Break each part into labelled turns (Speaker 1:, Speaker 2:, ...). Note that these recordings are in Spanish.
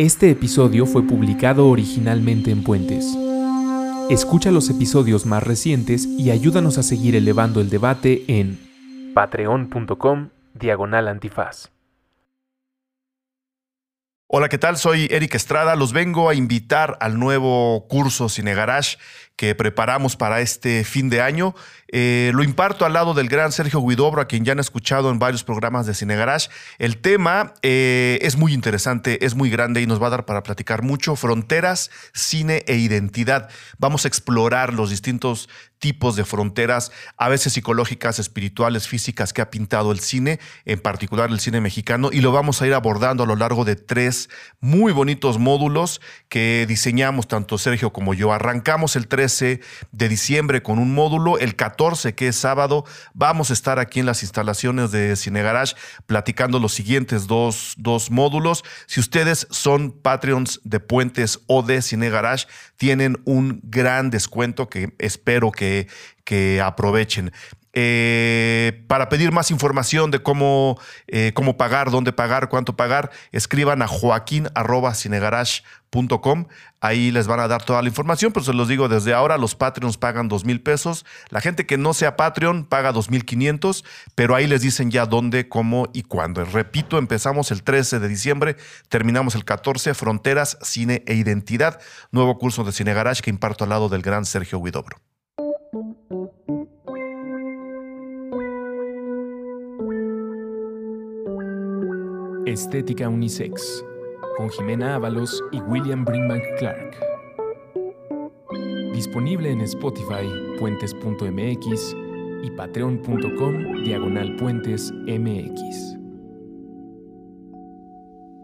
Speaker 1: Este episodio fue publicado originalmente en Puentes. Escucha los episodios más recientes y ayúdanos a seguir elevando el debate en patreon.com diagonal antifaz.
Speaker 2: Hola, ¿qué tal? Soy Eric Estrada. Los vengo a invitar al nuevo curso Cine Garage que preparamos para este fin de año. Eh, lo imparto al lado del gran Sergio Guidobro, a quien ya han escuchado en varios programas de Cine Garage. El tema eh, es muy interesante, es muy grande y nos va a dar para platicar mucho. Fronteras, cine e identidad. Vamos a explorar los distintos tipos de fronteras, a veces psicológicas, espirituales, físicas, que ha pintado el cine, en particular el cine mexicano, y lo vamos a ir abordando a lo largo de tres muy bonitos módulos que diseñamos tanto Sergio como yo. Arrancamos el 3 de diciembre con un módulo. El 14, que es sábado, vamos a estar aquí en las instalaciones de Cine Garage platicando los siguientes dos, dos módulos. Si ustedes son Patreons de Puentes o de Cine Garage, tienen un gran descuento que espero que, que aprovechen. Eh, para pedir más información de cómo, eh, cómo pagar, dónde pagar, cuánto pagar, escriban a joaquín.cinegarage.com. Ahí les van a dar toda la información, pero se los digo desde ahora, los Patreons pagan dos mil pesos. La gente que no sea Patreon paga dos mil quinientos, pero ahí les dicen ya dónde, cómo y cuándo. Repito, empezamos el 13 de diciembre, terminamos el 14, Fronteras, Cine e Identidad, nuevo curso de Cine Garage que imparto al lado del gran Sergio Huidobro.
Speaker 1: Estética Unisex, con Jimena Ábalos y William Brinkman Clark. Disponible en Spotify, puentes.mx y patreon.com diagonal puentes mx.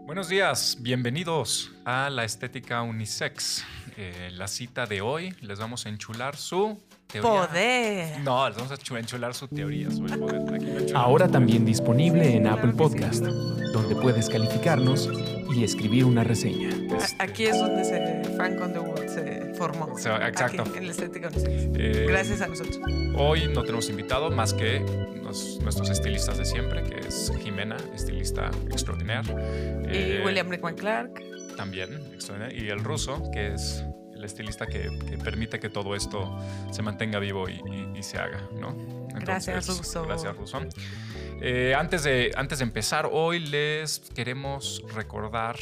Speaker 3: Buenos días, bienvenidos a la Estética Unisex. Eh, la cita de hoy les vamos a enchular su teoría.
Speaker 4: Poder.
Speaker 3: No, les vamos a enchular su teoría sobre el poder. Aquí.
Speaker 1: Ahora también disponible en Apple Podcast, donde puedes calificarnos y escribir una reseña.
Speaker 3: Este,
Speaker 4: A- Aquí es donde se, Frank Underwood se formó.
Speaker 3: Exacto.
Speaker 4: Aquí, en la estética unisex.
Speaker 3: Eh,
Speaker 4: Gracias a nosotros.
Speaker 3: Hoy no tenemos invitado más que nos- nuestros estilistas de siempre, que es Jimena, estilista extraordinaria.
Speaker 4: y William Brickman Clark.
Speaker 3: También, extraordinario. Y el ruso, que es el estilista que, que permite que todo esto se mantenga vivo y, y- y se haga, ¿no?
Speaker 4: Gracias, Ruso.
Speaker 3: Gracias, Ruso. Eh, antes, de, antes de empezar, hoy les queremos recordar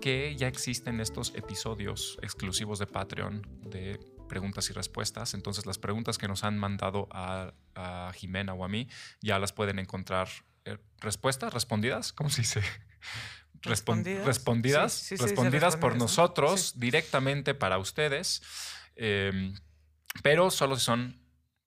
Speaker 3: que ya existen estos episodios exclusivos de Patreon de preguntas y respuestas. Entonces, las preguntas que nos han mandado a, a Jimena o a mí ya las pueden encontrar. eh, ¿Respuestas? ¿Respondidas? ¿Cómo se dice? Respon-
Speaker 4: Respondidas.
Speaker 3: respondidas,
Speaker 4: Sí, sí se dice
Speaker 3: respondidas por nosotros directamente para ustedes, eh, pero solo si son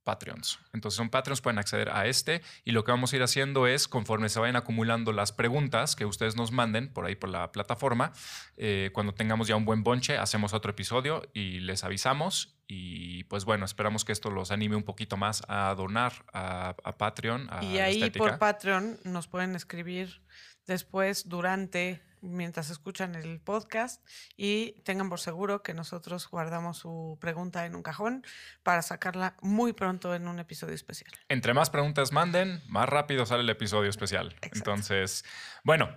Speaker 3: Patreons. Entonces, son Patreons, pueden acceder a este y lo que vamos a ir haciendo es, conforme se vayan acumulando las preguntas que ustedes nos manden por ahí por la plataforma, eh, cuando tengamos ya un buen bonche, hacemos otro episodio y les avisamos. Y pues bueno, esperamos que esto los anime un poquito más a donar a, a Patreon. A
Speaker 4: Y ahí por Patreon nos pueden escribir después, durante, mientras escuchan el podcast y tengan por seguro que nosotros guardamos su pregunta en un cajón para sacarla muy pronto en un episodio especial.
Speaker 3: Entre más preguntas manden, más rápido sale el episodio especial.
Speaker 4: Exacto.
Speaker 3: Entonces, bueno,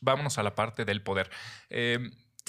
Speaker 3: vámonos a la parte del poder. Eh,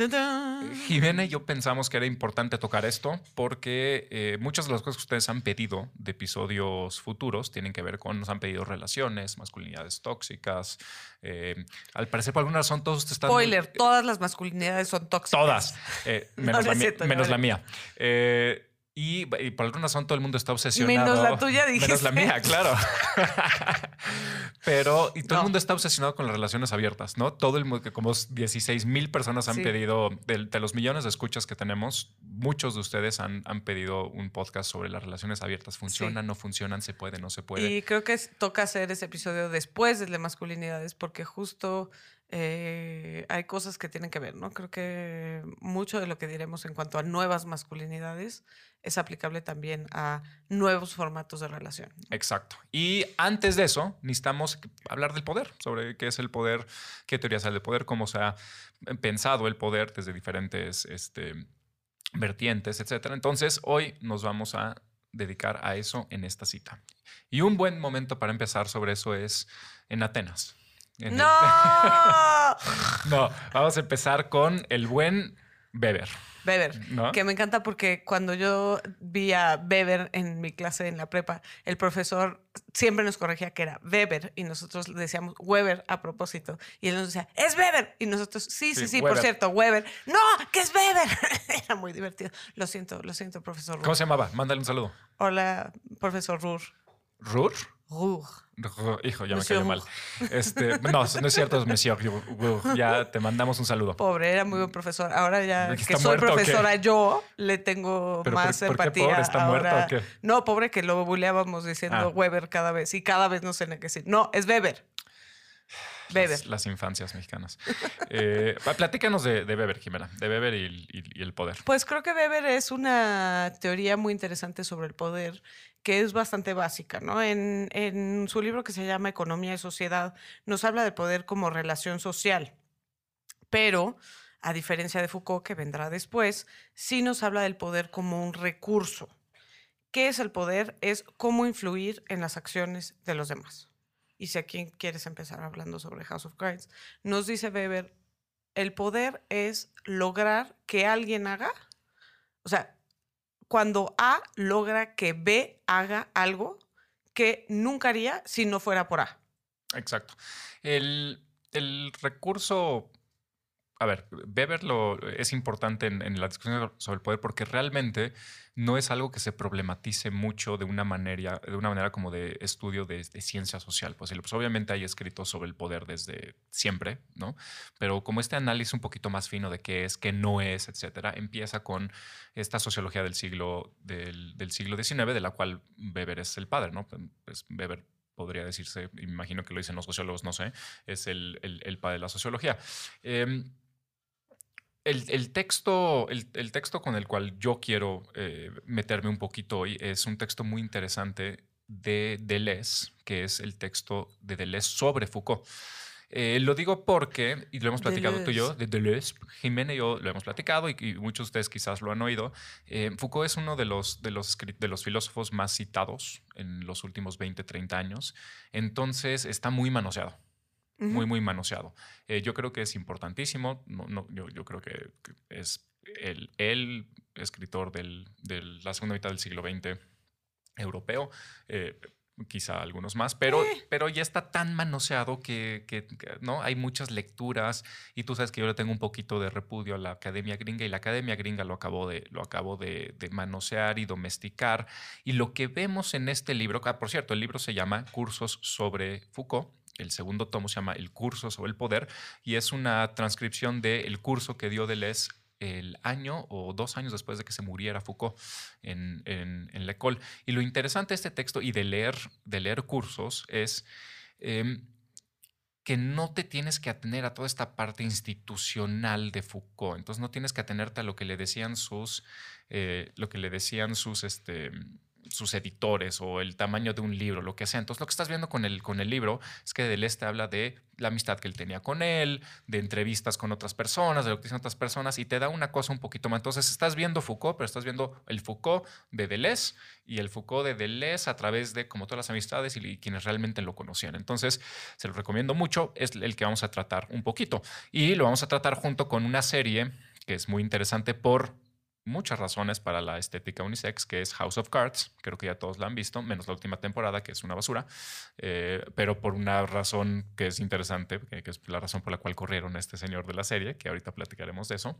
Speaker 4: ¡Tadán!
Speaker 3: Jimena y yo pensamos que era importante tocar esto porque eh, muchas de las cosas que ustedes han pedido de episodios futuros tienen que ver con, nos han pedido relaciones, masculinidades tóxicas. eh, al parecer, por alguna razón, todos ustedes están... muy-
Speaker 4: Spoiler, todas las masculinidades son tóxicas.
Speaker 3: Todas, eh, menos,
Speaker 4: no
Speaker 3: la,
Speaker 4: cierto,
Speaker 3: menos
Speaker 4: no.
Speaker 3: la mía. Eh, y, y por alguna razón todo el mundo está obsesionado.
Speaker 4: Menos la tuya,
Speaker 3: Menos la
Speaker 4: dijiste.
Speaker 3: mía, claro. Pero, y todo el mundo está obsesionado con las relaciones abiertas, ¿no? Todo el mundo, como 16 mil personas han
Speaker 4: Sí.
Speaker 3: pedido, de, de los millones de escuchas que tenemos, muchos de ustedes han, han pedido un podcast sobre las relaciones abiertas. ¿Funcionan, no funcionan? ¿Se puede, no se puede?
Speaker 4: Y creo que toca hacer ese episodio después de masculinidades, porque justo eh, hay cosas que tienen que ver, ¿no? Creo que mucho de lo que diremos en cuanto a nuevas masculinidades es aplicable también a nuevos formatos de relación.
Speaker 3: Exacto. Y antes de eso, necesitamos hablar del poder, sobre qué es el poder, qué teorías hay del poder, cómo se ha pensado el poder desde diferentes este, vertientes, etc. Entonces, hoy nos vamos a dedicar a eso en esta cita. Y un buen momento para empezar sobre eso es en Atenas. En el-
Speaker 4: ¡No!
Speaker 3: no, vamos a empezar con el buen Weber.
Speaker 4: Weber,
Speaker 3: ¿No?
Speaker 4: que me encanta porque cuando yo vi a Weber en mi clase en la prepa, el profesor siempre nos corregía que era Weber y nosotros le decíamos Weber a propósito. Y él nos decía, es Weber. Y nosotros, sí, sí,
Speaker 3: Sí,
Speaker 4: sí, por cierto, Weber. No, que es Weber. era muy divertido. Lo siento, lo siento, profesor Ruhr.
Speaker 3: ¿Cómo se llamaba? Mándale un saludo.
Speaker 4: Hola, profesor Ruhr.
Speaker 3: ¿Rur? Hijo, ya
Speaker 4: Monsieur
Speaker 3: me cayó mal. Este, no, no es cierto, es Monsieur. Ya te mandamos un saludo.
Speaker 4: Pobre, era muy buen profesor. Ahora ya
Speaker 3: ¿Que
Speaker 4: soy
Speaker 3: muerto
Speaker 4: profesora yo, le tengo
Speaker 3: ¿Pero
Speaker 4: más
Speaker 3: por- por qué
Speaker 4: empatía.
Speaker 3: pobre? ¿Está muerto
Speaker 4: ahora.
Speaker 3: o qué?
Speaker 4: No, pobre que lo buleábamos diciendo
Speaker 3: Ah.
Speaker 4: Weber cada vez y cada vez no sé ni qué decir. No, es Weber. Weber.
Speaker 3: Las, las infancias mexicanas. Eh, platícanos de, de Weber, Jimena. De Weber y, y- y el poder.
Speaker 4: Pues creo que Weber es una teoría muy interesante sobre el poder que es bastante básica, ¿no? En, en su libro que se llama Economía y Sociedad, nos habla del poder como relación social, pero a diferencia de Foucault, que vendrá después, sí nos habla del poder como un recurso. ¿Qué es el poder? Es cómo influir en las acciones de los demás. Y si aquí quieres empezar hablando sobre House of Cards, nos dice Weber, el poder es lograr que alguien haga, o sea, cuando A logra que B haga algo que nunca haría si no fuera por A.
Speaker 3: Exacto. El, el recurso. A ver, Weber lo, es importante en, la discusión sobre el poder porque realmente no es algo que se problematice mucho de una manera, de una manera como de estudio de, ciencia social. Pues, pues, obviamente hay escritos sobre el poder desde siempre, ¿no? Pero como este análisis un poquito más fino de qué es, qué no es, etcétera, empieza con esta sociología del siglo, del, siglo XIX, de la cual Weber es el padre, ¿no? Pues Weber podría decirse, imagino que lo dicen los sociólogos, no sé, es el, padre de la sociología. Eh, el, el, texto, el, el, texto con el cual yo quiero eh, meterme un poquito hoy es un texto muy interesante de Deleuze, que es el texto de Deleuze sobre Foucault. Eh, lo digo porque, y lo hemos platicado
Speaker 4: Deleuze.
Speaker 3: tú y yo, de Deleuze, Jimena y yo lo hemos platicado y, y muchos de ustedes quizás lo han oído. Eh, Foucault es uno de los, de, los, de los filósofos más citados en los últimos 20, 30 años. Entonces está muy manoseado muy, muy manoseado. Eh, yo creo que es importantísimo. No, no, yo, yo, creo que es el, el escritor del, de la segunda mitad del siglo XX europeo. Eh, quizá algunos más, pero,
Speaker 4: Eh.
Speaker 3: pero ya está tan manoseado que, que, que, no hay muchas lecturas y tú sabes que yo le tengo un poquito de repudio a la academia gringa y la academia gringa lo acabo de, lo acabo de, de manosear y domesticar y lo que vemos en este libro, ah, por cierto, el libro se llama Cursos sobre Foucault el segundo tomo se llama El curso sobre el poder y es una transcripción del curso que dio Deleuze el año o dos años después de que se muriera Foucault en, en, en. Y lo interesante de este texto y de leer, de leer cursos es eh, que no te tienes que atener a toda esta parte institucional de Foucault. Entonces no tienes que atenerte a lo que le decían sus, eh, lo que le decían sus, este, sus editores o el tamaño de un libro, lo que sea. Entonces, lo que estás viendo con el, con el libro es que Deleuze te habla de la amistad que él tenía con él, de entrevistas con otras personas, de lo que dicen otras personas, y te da una cosa un poquito más. Entonces, estás viendo Foucault, pero estás viendo el Foucault de Deleuze y el Foucault de Deleuze a través de como todas las amistades y, y quienes realmente lo conocían. Entonces, se lo recomiendo mucho, es el que vamos a tratar un poquito. Y lo vamos a tratar junto con una serie que es muy interesante por muchas razones para la estética unisex, que es House of Cards. Creo que ya todos la han visto, menos la última temporada, que es una basura, eh, pero por una razón que es interesante, que, que, es la razón por la cual corrieron a este señor de la serie, que ahorita platicaremos de eso.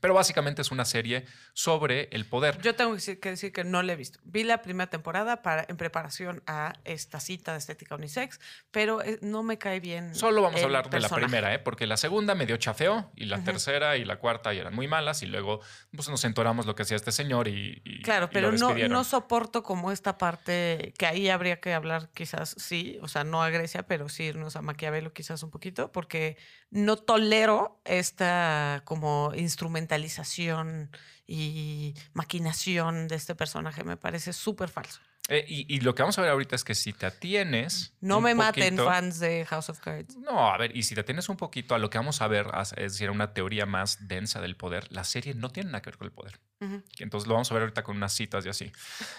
Speaker 3: Pero básicamente es una serie sobre el poder.
Speaker 4: Yo tengo que decir, que no la he visto. Vi la primera temporada para, en preparación a esta cita de estética unisex, pero eh, no me cae bien.
Speaker 3: Solo vamos a hablar
Speaker 4: personaje.
Speaker 3: de la primera, ¿eh? porque la segunda me dio chafeo y la uh -huh. tercera y la cuarta y eran muy malas y luego pues, nos entoramos lo que hacía este señor y. y
Speaker 4: claro,
Speaker 3: y
Speaker 4: pero no, no soporto como esta parte que ahí habría que hablar, quizás sí, o sea, no a Grecia, pero sí irnos a Maquiavelo quizás un poquito, porque no tolero esta como instrumentalización y maquinación de este personaje. Me parece súper falso.
Speaker 3: Eh, y, y lo que vamos a ver ahorita es que si te atienes.
Speaker 4: No me maten,
Speaker 3: poquito-
Speaker 4: fans de House of Cards.
Speaker 3: No, a ver, y si te atienes un poquito a lo que vamos a ver, es decir, una teoría más densa del poder, la serie no tiene nada que ver con el poder.
Speaker 4: Ujú.
Speaker 3: Entonces lo vamos a ver ahorita con unas citas y así.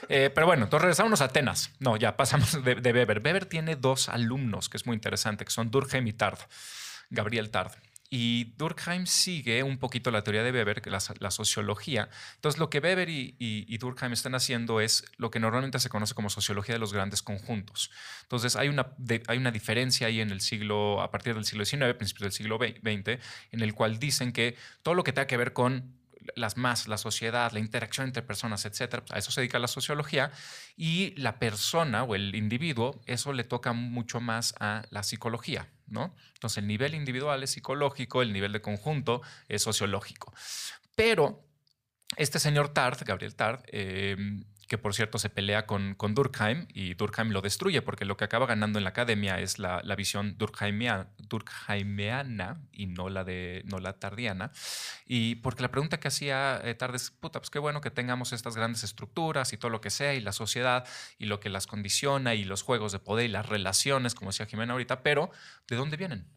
Speaker 3: Eh, pero bueno, entonces regresamos a Atenas. No, ya pasamos de, de Weber. Weber tiene dos alumnos, que es muy interesante, que son Durkheim y Tard, Gabriel Tard. Y Durkheim sigue un poquito la teoría de Weber, la, sociología. Entonces, lo que Weber y, Durkheim están haciendo es lo que normalmente se conoce como sociología de los grandes conjuntos. Entonces, hay una, hay una diferencia ahí en el siglo, a partir del siglo XIX, principios del siglo XX, en el cual dicen que todo lo que tenga que ver con las más, la sociedad, la interacción entre personas, etcétera, a eso se dedica la sociología y la persona o el individuo, eso le toca mucho más a la psicología, ¿no? Entonces el nivel individual es psicológico, el nivel de conjunto es sociológico. Pero este señor Tard, Gabriel Tard, eh, que por cierto se pelea con, con Durkheim y Durkheim lo destruye porque lo que acaba ganando en la academia es la, la visión durkheimia- durkheimiana y no la, de, no la tardiana. Y porque la pregunta que hacía eh, Tard es, puta, pues qué bueno que tengamos estas grandes estructuras y todo lo que sea y la sociedad y lo que las condiciona y los juegos de poder y las relaciones, como decía Jimena ahorita, pero ¿de dónde vienen?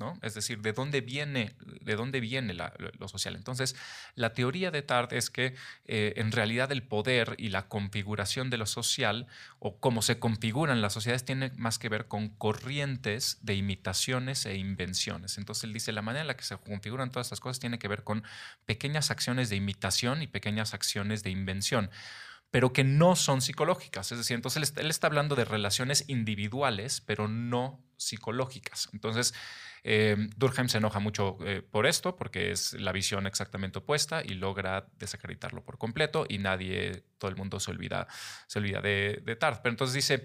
Speaker 3: ¿No? Es decir, ¿de dónde viene, de dónde viene lo social? Entonces, la teoría de Tard es que eh, en realidad el poder y la configuración de lo social o cómo se configuran las sociedades tiene más que ver con corrientes de imitaciones e invenciones. Entonces, él dice, la manera en la que se configuran todas estas cosas tiene que ver con pequeñas acciones de imitación y pequeñas acciones de invención pero que no son psicológicas. Es decir, entonces él está, él está hablando de relaciones individuales, pero no psicológicas. Entonces, eh, Durkheim se enoja mucho eh, por esto, porque es la visión exactamente opuesta y logra desacreditarlo por completo y nadie, todo el mundo se olvida, se olvida de, de Tard. Pero entonces dice,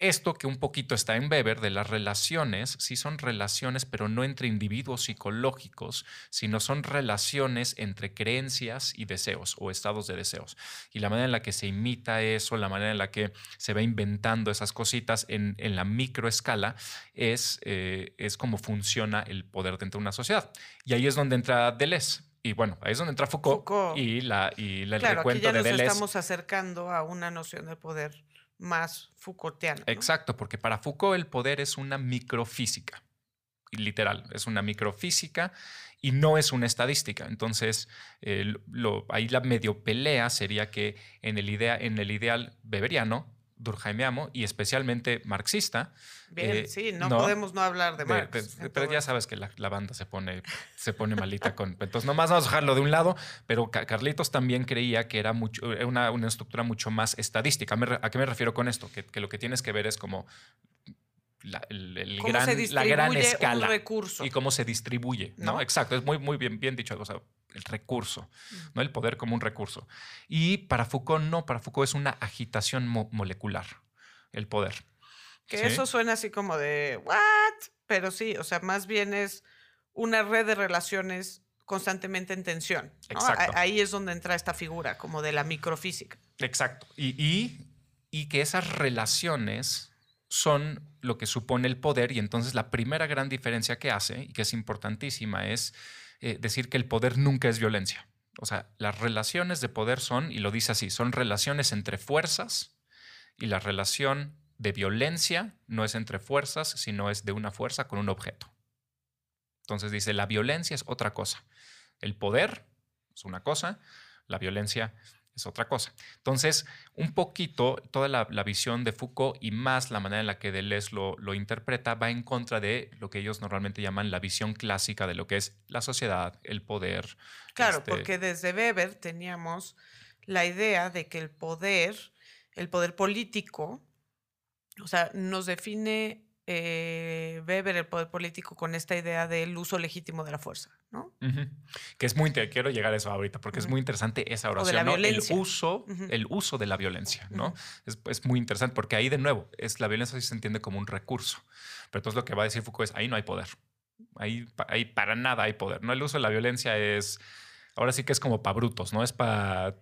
Speaker 3: esto que un poquito está en Weber de las relaciones, sí son relaciones, pero no entre individuos psicológicos, sino son relaciones entre creencias y deseos o estados de deseos. Y la manera en la que se imita eso, la manera en la que se va inventando esas cositas en, en la microescala, es, eh, es como funciona el poder dentro de una sociedad. Y ahí es donde entra Deleuze. Y bueno, ahí es donde entra Foucault,
Speaker 4: Foucault.
Speaker 3: y, la, y la- el
Speaker 4: Claro, aquí
Speaker 3: recuento
Speaker 4: ya
Speaker 3: de
Speaker 4: nos
Speaker 3: Deleuze.
Speaker 4: estamos acercando a una noción de poder más Foucaultiana. ¿no?
Speaker 3: Exacto, porque para Foucault el poder es una microfísica, literal, es una microfísica y no es una estadística. Entonces, lo- ahí la medio pelea sería que en el, idea, en el ideal beberiano, durkheimiano y especialmente marxista,
Speaker 4: Bien,
Speaker 3: eh,
Speaker 4: sí, no,
Speaker 3: no,
Speaker 4: podemos no hablar de
Speaker 3: de-
Speaker 4: Marx.
Speaker 3: de- pero ya sabes que la, la banda se pone, se pone malita con. Entonces, nomás vamos a dejarlo de un lado, pero Ca- Carlitos también creía que era mucho, era una, una estructura mucho más estadística. ¿A qué me refiero con esto? Que, que lo que tienes que ver es como la, el- el
Speaker 4: ¿Cómo
Speaker 3: gran,
Speaker 4: se
Speaker 3: la gran
Speaker 4: un
Speaker 3: escala
Speaker 4: recurso?
Speaker 3: y cómo se distribuye. ¿no?
Speaker 4: ¿No?
Speaker 3: Exacto, es muy, muy bien, bien dicho. O sea, el recurso, ¿no? el poder como un recurso. Y para Foucault no, para Foucault es una agitación mo- molecular, el poder.
Speaker 4: Que
Speaker 3: ¿sí?
Speaker 4: eso suena así como de, ¿what? Pero sí, o sea, más bien es una red de relaciones constantemente en tensión. Ahí es donde entra esta figura, como de la microfísica.
Speaker 3: Exacto. Y, y, y que esas relaciones son lo que supone el poder y entonces la primera gran diferencia que hace y que es importantísima es eh, decir que el poder nunca es violencia. O sea, las relaciones de poder son, y lo dice así, son relaciones entre fuerzas y la relación de violencia no es entre fuerzas, sino es de una fuerza con un objeto. Entonces dice, la violencia es otra cosa. El poder es una cosa, la violencia es otra cosa. Entonces, un poquito, toda la, la visión de Foucault y más la manera en la que Deleuze lo, lo interpreta va en contra de lo que ellos normalmente llaman la visión clásica de lo que es la sociedad, el poder.
Speaker 4: Claro,
Speaker 3: este,
Speaker 4: porque desde Weber teníamos la idea de que el poder, el poder político, o sea, nos define eh, Weber el poder político con esta idea del uso legítimo de la fuerza, ¿no?
Speaker 3: Que es muy inte- quiero llegar a eso ahorita porque es muy interesante esa oración, ¿no? El uso, el uso de la violencia, ¿no? Es, es muy interesante porque ahí de nuevo es la violencia sí se entiende como un recurso, pero entonces lo que va a decir Foucault es ahí no hay poder, ahí, pa- ahí para nada hay poder, ¿no? El uso de la violencia es Ahora sí que es como para brutos, ¿no? Es para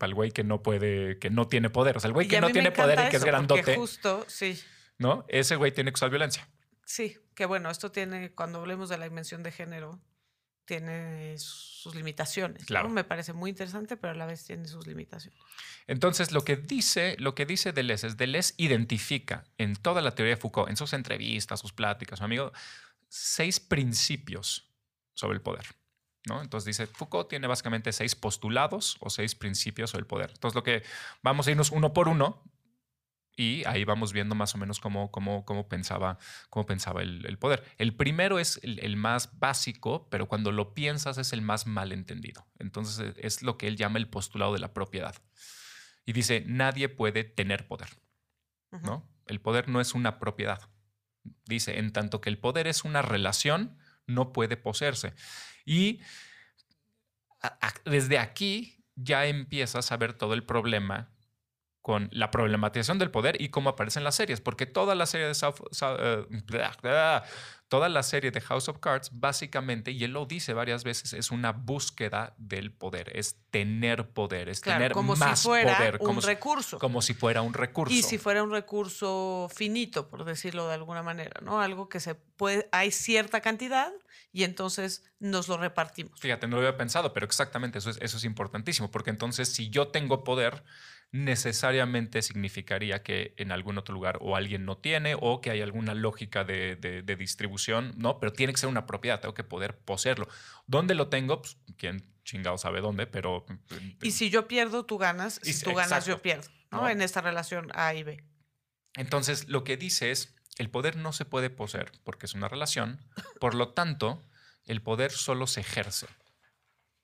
Speaker 3: el güey que no puede, que no tiene poder. O sea, el güey que no tiene poder y que es grandote,
Speaker 4: Justo, sí,
Speaker 3: ¿no? Ese güey tiene que usar violencia.
Speaker 4: sí, que bueno, esto tiene, cuando hablemos de la dimensión de género, tiene sus limitaciones. ¿no?
Speaker 3: Claro.
Speaker 4: Me parece muy interesante, pero a la vez tiene sus limitaciones.
Speaker 3: Entonces, lo que dice, lo que dice Deleuze es Deleuze identifica en toda la teoría de Foucault, en sus entrevistas, sus pláticas, su amigo, seis principios sobre el poder. ¿no? Entonces dice, Foucault tiene básicamente seis postulados o seis principios sobre el poder. Entonces, lo que vamos a irnos uno por uno y ahí vamos viendo más o menos cómo, cómo, cómo pensaba, cómo pensaba el, el poder. El primero es el, el más básico, pero cuando lo piensas es el más malentendido. Entonces e- es lo que él llama el postulado de la propiedad. Y dice, nadie puede tener poder. ¿no? El poder no es una propiedad. Dice, en tanto que el poder es una relación, no puede poseerse. Y a- a- desde aquí ya empiezas a ver todo el problema con la problematización del poder y cómo aparece en las series, porque toda la serie de South- South- eh, bla, bla, toda la serie de House of Cards básicamente y él lo dice varias veces es una búsqueda del poder, es tener poder, es
Speaker 4: Claro,
Speaker 3: tener
Speaker 4: como
Speaker 3: más
Speaker 4: si fuera
Speaker 3: poder,
Speaker 4: un
Speaker 3: como, si-
Speaker 4: recurso.
Speaker 3: como si fuera un recurso.
Speaker 4: Y si fuera un recurso finito, por decirlo de alguna manera, ¿no? Algo que se puede, hay cierta cantidad y entonces nos lo repartimos.
Speaker 3: Fíjate, no lo había pensado, pero exactamente eso es, eso es importantísimo, porque entonces si yo tengo poder, necesariamente significaría que en algún otro lugar o alguien no tiene o que hay alguna lógica de, de- de distribución, ¿no? Pero tiene que ser una propiedad, tengo que poder poseerlo. ¿Dónde lo tengo? Pues quién chingado sabe dónde, pero...
Speaker 4: Y si yo pierdo, tú ganas.
Speaker 3: Y
Speaker 4: Si tú ganas,
Speaker 3: exacto.
Speaker 4: yo pierdo. ¿no?
Speaker 3: ¿No?
Speaker 4: En esta relación A y B.
Speaker 3: Entonces, lo que dice es, el poder no se puede poseer porque es una relación, por lo tanto, el poder solo se ejerce.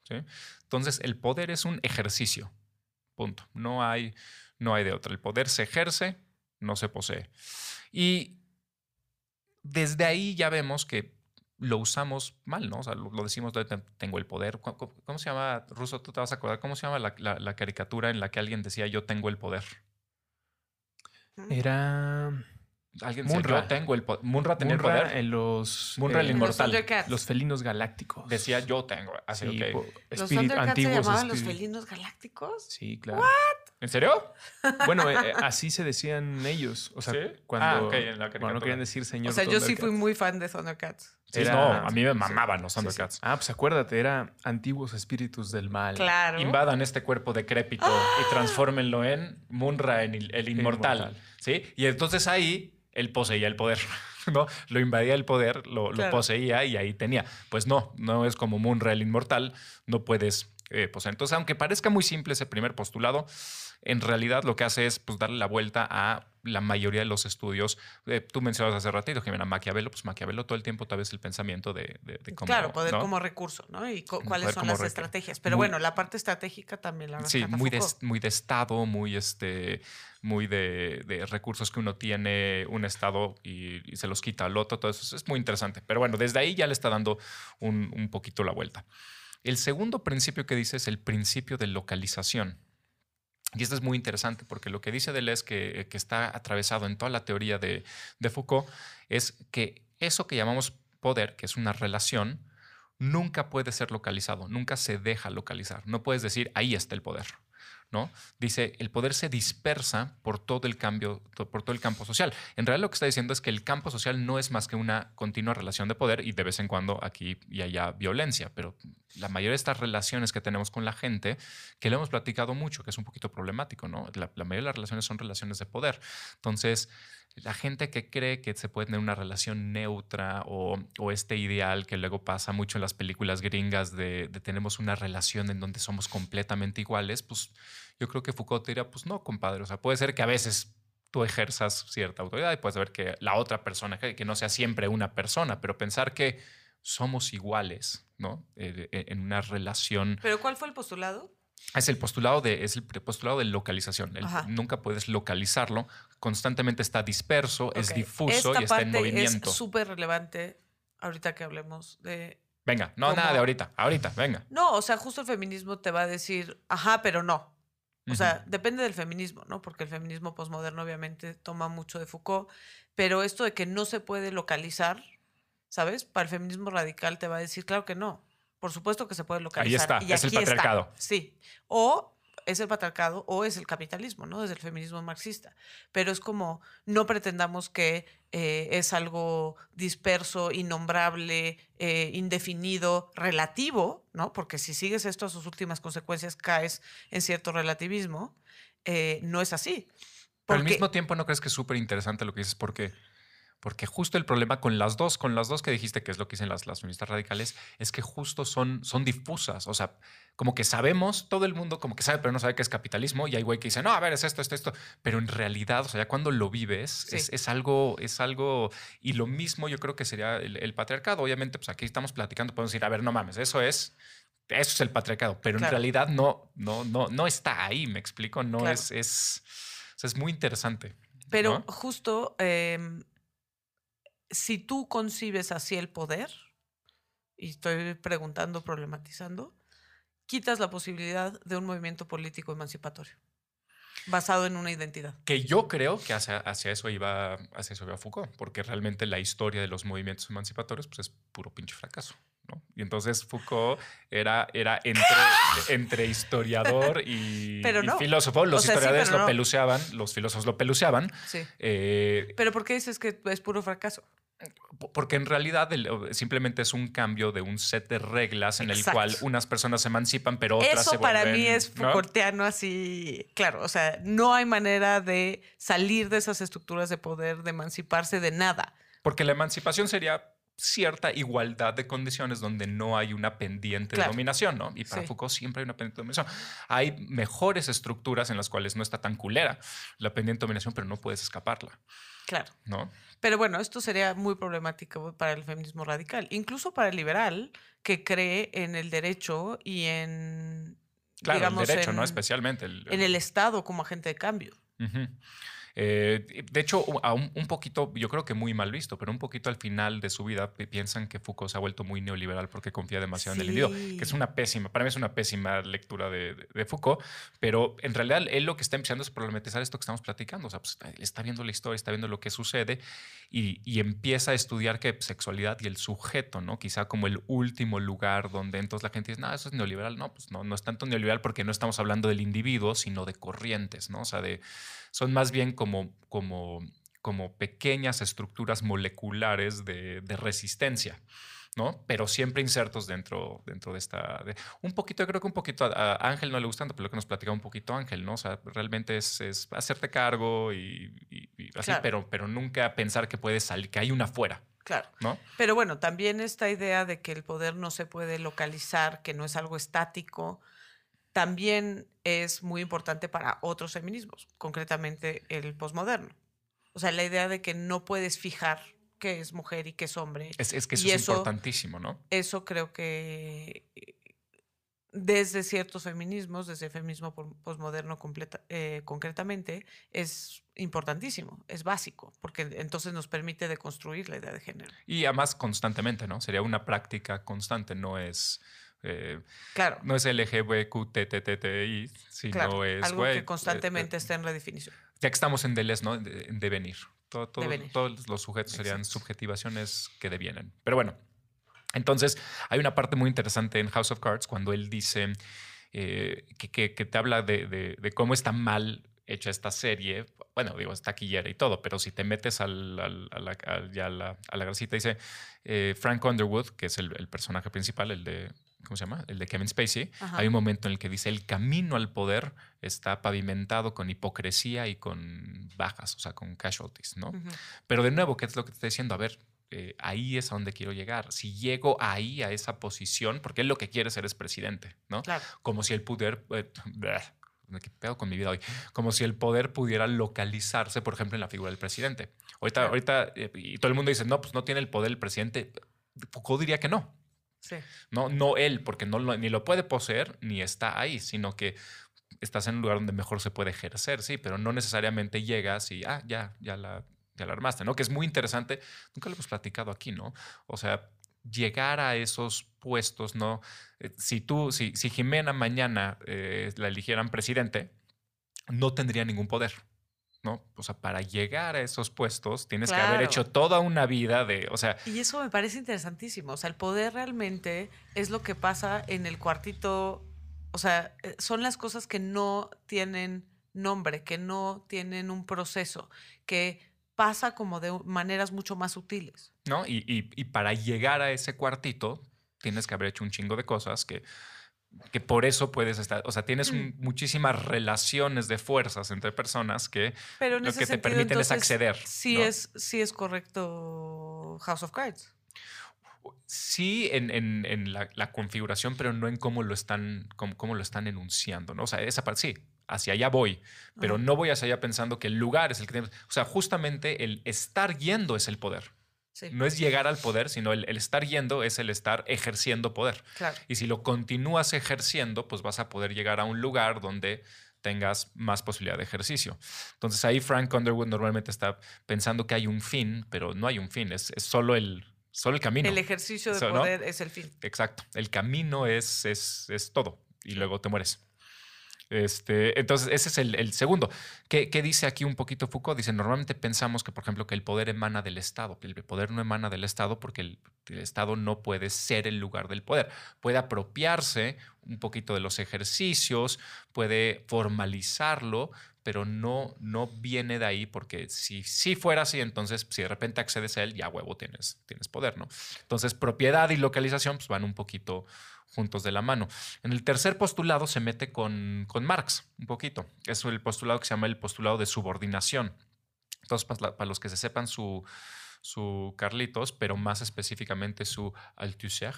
Speaker 3: ¿sí? Entonces, el poder es un ejercicio. Punto. No hay, no hay de otra. El poder se ejerce, no se posee. Y desde ahí ya vemos que lo usamos mal, ¿no? O sea, lo, lo decimos, de, "Ten- tengo el poder. ¿Cómo, cómo- cómo se llama, Ruso, tú te vas a acordar, cómo se llama la, la- la caricatura en la que alguien decía, yo tengo el poder?
Speaker 1: Era.
Speaker 3: Alguien decía,
Speaker 1: Munra.
Speaker 3: yo tengo el poder. Munra tenía el poder.
Speaker 1: en los.
Speaker 3: Munra el inmortal.
Speaker 4: Los
Speaker 1: felinos galácticos.
Speaker 3: Decía, yo tengo. Así,
Speaker 1: Sí,
Speaker 3: ok.
Speaker 1: po-
Speaker 4: ¿Los Thundercats se llamaban los felinos galácticos?
Speaker 1: Sí, claro.
Speaker 3: ¿En serio?
Speaker 1: Bueno, eh, eh, así se decían ellos. O sea,
Speaker 3: ¿Sí?
Speaker 1: cuando.
Speaker 3: Ah, ok, en la
Speaker 1: bueno, no querían decir señor.
Speaker 4: o sea, yo sí fui muy fan de Thundercats.
Speaker 3: Sí,
Speaker 1: Era-
Speaker 3: no, a mí me
Speaker 1: sí,
Speaker 3: mamaban los
Speaker 1: sí, sí.
Speaker 3: Thundercats.
Speaker 1: Ah, pues acuérdate, era antiguos espíritus del mal.
Speaker 4: Claro.
Speaker 3: Invadan este cuerpo decrépito y transfórmenlo en Munra, en el, el inmortal.
Speaker 1: inmortal.
Speaker 3: ¿Sí? Y entonces ahí él poseía el poder. ¿no? Lo invadía el poder, lo, poseía y ahí tenía. Pues no, no es como Munra el inmortal, no puedes eh, poseer. Entonces, aunque parezca muy simple ese primer postulado, en realidad lo que hace es pues, darle la vuelta a la mayoría de los estudios. Eh, tú mencionabas hace ratito, Jimena, Maquiavelo, pues Maquiavelo todo el tiempo tal vez el pensamiento de, de, de cómo...
Speaker 4: claro, poder
Speaker 3: ¿no?
Speaker 4: como recurso, ¿no? Y
Speaker 3: Poder
Speaker 4: cuáles son las estrategias. Pero
Speaker 3: muy-
Speaker 4: bueno, la parte estratégica también la
Speaker 3: Sí, muy de, muy de Estado, muy, este, muy de, de recursos que uno tiene un Estado y, y se los quita al otro. Todo eso es muy interesante. Pero bueno, desde ahí ya le está dando un, un poquito la vuelta. El segundo principio que dice es el principio de localización. Y esto es muy interesante porque lo que dice Deleuze, que, que está atravesado en toda la teoría de Foucault, es que eso que llamamos poder, que es una relación, nunca puede ser localizado, nunca se deja localizar. No puedes decir, ahí está el poder. ¿No? Dice, el poder se dispersa por todo el cambio, por todo el campo social. En realidad lo que está diciendo es que el campo social no es más que una continua relación de poder y de vez en cuando aquí y allá violencia, pero la mayoría de estas relaciones que tenemos con la gente, que lo hemos platicado mucho, que es un poquito problemático, ¿no? La, la mayoría de las relaciones son relaciones de poder. Entonces, la gente que cree que se puede tener una relación neutra o, o este ideal que luego pasa mucho en las películas gringas de, de tenemos una relación en donde somos completamente iguales, pues yo creo que Foucault diría, pues no, compadre, o sea, puede ser que a veces tú ejerzas cierta autoridad y puedes ver que la otra persona, que, no sea siempre una persona, pero pensar que somos iguales, ¿no? Eh, eh, en una relación
Speaker 4: ¿Pero cuál fue el postulado?
Speaker 3: Es el postulado de, es el postulado de localización. El- nunca puedes localizarlo. Constantemente está disperso, es difuso
Speaker 4: Esta
Speaker 3: y está en movimiento.
Speaker 4: Es súper relevante ahorita que hablemos de.
Speaker 3: Venga, no, nada de ahorita. Ahorita, venga.
Speaker 4: No, o sea, justo el feminismo te va a decir, ajá, pero no. O sea, depende del feminismo, ¿no? Porque el feminismo posmoderno obviamente toma mucho de Foucault, pero esto de que no se puede localizar, ¿sabes? Para el feminismo radical te va a decir, claro que no. Por supuesto que se puede localizar.
Speaker 3: está,
Speaker 4: y
Speaker 3: es el
Speaker 4: aquí está.
Speaker 3: patriarcado.
Speaker 4: Sí. O es el patriarcado o es el capitalismo, ¿no? Desde el feminismo marxista. Pero es como, no pretendamos que eh, es algo disperso, innombrable, eh, indefinido, relativo, ¿no? Porque si sigues esto a sus últimas consecuencias, caes en cierto relativismo. Eh, no es así.
Speaker 3: Pero al mismo tiempo, ¿no crees que es súper interesante lo que dices? Porque porque justo el problema con las dos, con las dos que dijiste, que es lo que dicen las, las feministas radicales, es que justo son, son difusas. O sea, como que sabemos, todo el mundo como que sabe, pero no sabe qué es capitalismo. Y hay güey que dice, no, a ver, es esto, esto, esto. Pero en realidad, o sea, ya cuando lo vives, es, es, algo, es algo. Y lo mismo yo creo que sería el, patriarcado. Obviamente, pues aquí estamos platicando, podemos decir, a ver, no mames, eso es. Eso es el patriarcado, pero en realidad no, no, no, no está ahí, me explico, no es, es, es muy interesante.
Speaker 4: Pero justo em, si tú concibes así el poder, y estoy preguntando, problematizando, quitas la posibilidad de un movimiento político emancipatorio basado en una identidad.
Speaker 3: Que yo creo que hacia, hacia, eso iba hacia eso iba Foucault, porque realmente la historia de los movimientos emancipatorios pues, es puro pinche fracaso. ¿no? Y entonces Foucault era, era entre, entre historiador y, filósofo. Los historiadores lo peluceaban, los filósofos lo peluceaban.
Speaker 4: Sí. Eh, pero ¿por qué dices que es puro fracaso?
Speaker 3: Porque en realidad simplemente es un cambio de un set de reglas en el cual unas personas se emancipan, pero otras
Speaker 4: Eso
Speaker 3: se vuelven,
Speaker 4: para mí es Foucaultiano así, claro, o sea, no hay manera de salir de esas estructuras de poder, de emanciparse de nada.
Speaker 3: Porque la emancipación sería cierta igualdad de condiciones donde no hay una pendiente de dominación, ¿no? Y para Foucault siempre hay una pendiente de dominación. Hay mejores estructuras en las cuales no está tan culera la pendiente de dominación, pero no puedes escaparla.
Speaker 4: Claro.
Speaker 3: ¿No?
Speaker 4: Pero bueno, esto sería muy problemático para el feminismo radical, incluso para el liberal que cree en el derecho y en.
Speaker 3: Claro, el derecho, ¿no? Especialmente.
Speaker 4: En el Estado como agente de cambio.
Speaker 3: Eh, de hecho, un, un, poquito, yo creo que muy mal visto, pero un poquito al final de su vida piensan que Foucault se ha vuelto muy neoliberal porque confía demasiado en el individuo, que es una pésima, para mí es una pésima lectura de, de, Foucault, pero en realidad él lo que está empezando es problematizar esto que estamos platicando, o sea, pues, está viendo la historia, está viendo lo que sucede y, y empieza a estudiar que sexualidad y el sujeto, ¿no? Quizá como el último lugar donde entonces la gente dice, no, eso es neoliberal, no, pues no, no es tanto neoliberal porque no estamos hablando del individuo, sino de corrientes, ¿no? O sea, de son más bien como, como, como pequeñas estructuras moleculares de, resistencia. ¿no? Pero siempre insertos dentro, dentro de esta. un poquito, creo que un poquito a, Ángel no le gusta pero lo que nos platica un poquito Ángel, ¿no? O sea, realmente es, es hacerte cargo y, así, pero, pero nunca pensar que puede salir, que hay una afuera.
Speaker 4: Claro.
Speaker 3: ¿no?
Speaker 4: Pero bueno, también esta idea de que el poder no se puede localizar, que no es algo estático, también es muy importante para otros feminismos, concretamente el posmoderno. O sea, la idea de que no puedes fijar qué es mujer y qué es hombre.
Speaker 3: Es, que eso es importantísimo, ¿no?
Speaker 4: Eso creo que eh, desde ciertos feminismos, desde el feminismo posmoderno eh, concretamente, es importantísimo, es básico, porque entonces nos permite deconstruir la idea de género.
Speaker 3: Y además constantemente, ¿no? Sería una práctica constante, no es eh,
Speaker 4: claro.
Speaker 3: No es LGBTQTTTI, sino es.
Speaker 4: Algo que constantemente está en redefinición.
Speaker 3: Ya que estamos en Deles, ¿no? En devenir. Todos los sujetos serían subjetivaciones que devienen. Pero bueno, entonces hay una parte muy interesante en House of Cards cuando él dice eh, que, te habla de, cómo está mal hecha esta serie, bueno, digo, está taquillera y todo, pero si te metes al, al, a, la, ya a, la, a la grasita, dice eh, Frank Underwood, que es el, personaje principal, el de, ¿cómo se llama? El de Kevin Spacey. Hay un momento en el que dice, el camino al poder está pavimentado con hipocresía y con bajas, o sea, con casualties, ¿no? Pero de nuevo, ¿qué es lo que te estoy diciendo? A ver, eh, ahí es a donde quiero llegar. Si llego ahí, a esa posición, porque él lo que quiere ser es presidente, ¿no?
Speaker 4: Claro.
Speaker 3: Como si el poder... Eh, ¿Qué pedo con mi vida hoy? Como si el poder pudiera localizarse, por ejemplo, en la figura del presidente. Ahorita, ahorita, eh, y todo el mundo dice, no, pues no tiene el poder el presidente. Foucault diría que no. No, no él, porque no, ni lo puede poseer ni está ahí, sino que estás en un lugar donde mejor se puede ejercer, sí, pero no necesariamente llegas y, ah, ya, ya la, ya la armaste, ¿no? Que es muy interesante. Nunca lo hemos platicado aquí, ¿no? O sea, llegar a esos puestos, ¿no? Eh, si tú, si, si Jimena mañana eh, la eligieran presidente, no tendría ningún poder. ¿No? O sea, para llegar a esos puestos tienes que haber hecho toda una vida de, o sea...
Speaker 4: Y eso me parece interesantísimo, o sea, el poder realmente es lo que pasa en el cuartito O sea, eh, son las cosas que no tienen nombre, que no tienen un proceso, que pasa como de maneras mucho más sutiles.
Speaker 3: ¿No? Y, y- y para llegar a ese cuartito, tienes que haber hecho un chingo de cosas que, que por eso puedes estar. O sea, tienes un- muchísimas relaciones de fuerzas entre personas que
Speaker 4: Pero
Speaker 3: lo que te permiten es acceder.
Speaker 4: Sí,
Speaker 3: ¿no?
Speaker 4: es, sí es correcto House of Cards.
Speaker 3: Sí, en, en- en la, la configuración, pero no en cómo lo están, cómo, cómo lo están enunciando, ¿no? O sea, esa parte sí, hacia allá voy, pero no voy hacia allá pensando que el lugar es el que tiene. O sea, justamente el estar yendo es el poder.
Speaker 4: Sí,
Speaker 3: No es llegar al poder, sino el, el estar yendo es el estar ejerciendo poder.
Speaker 4: claro.
Speaker 3: Y si lo continúas ejerciendo, pues vas a poder llegar a un lugar donde tengas más posibilidad de ejercicio. Entonces ahí Frank Underwood normalmente está pensando que hay un fin, pero no hay un fin, es, es solo, el, solo el camino.
Speaker 4: El ejercicio de
Speaker 3: Eso, ¿no?
Speaker 4: poder es el fin.
Speaker 3: Exacto. El camino es, es, es todo y luego te mueres. Este, entonces, ese es el, segundo. ¿Qué, qué dice aquí un poquito Foucault? Dice, normalmente pensamos que, por ejemplo, que el poder emana del Estado. El poder no emana del Estado porque el, el Estado no puede ser el lugar del poder. Puede apropiarse un poquito de los ejercicios, puede formalizarlo, pero no, no viene de ahí porque si, si fuera así, entonces si de repente accedes a él, ya huevo tienes, tienes poder, ¿no? Entonces, propiedad y localización pues, van un poquito juntos de la mano. En el tercer postulado se mete con, con Marx un poquito. Es el postulado que se llama el postulado de subordinación. Entonces, para, la- para los que se sepan su, su Carlitos, pero más específicamente su Althusser,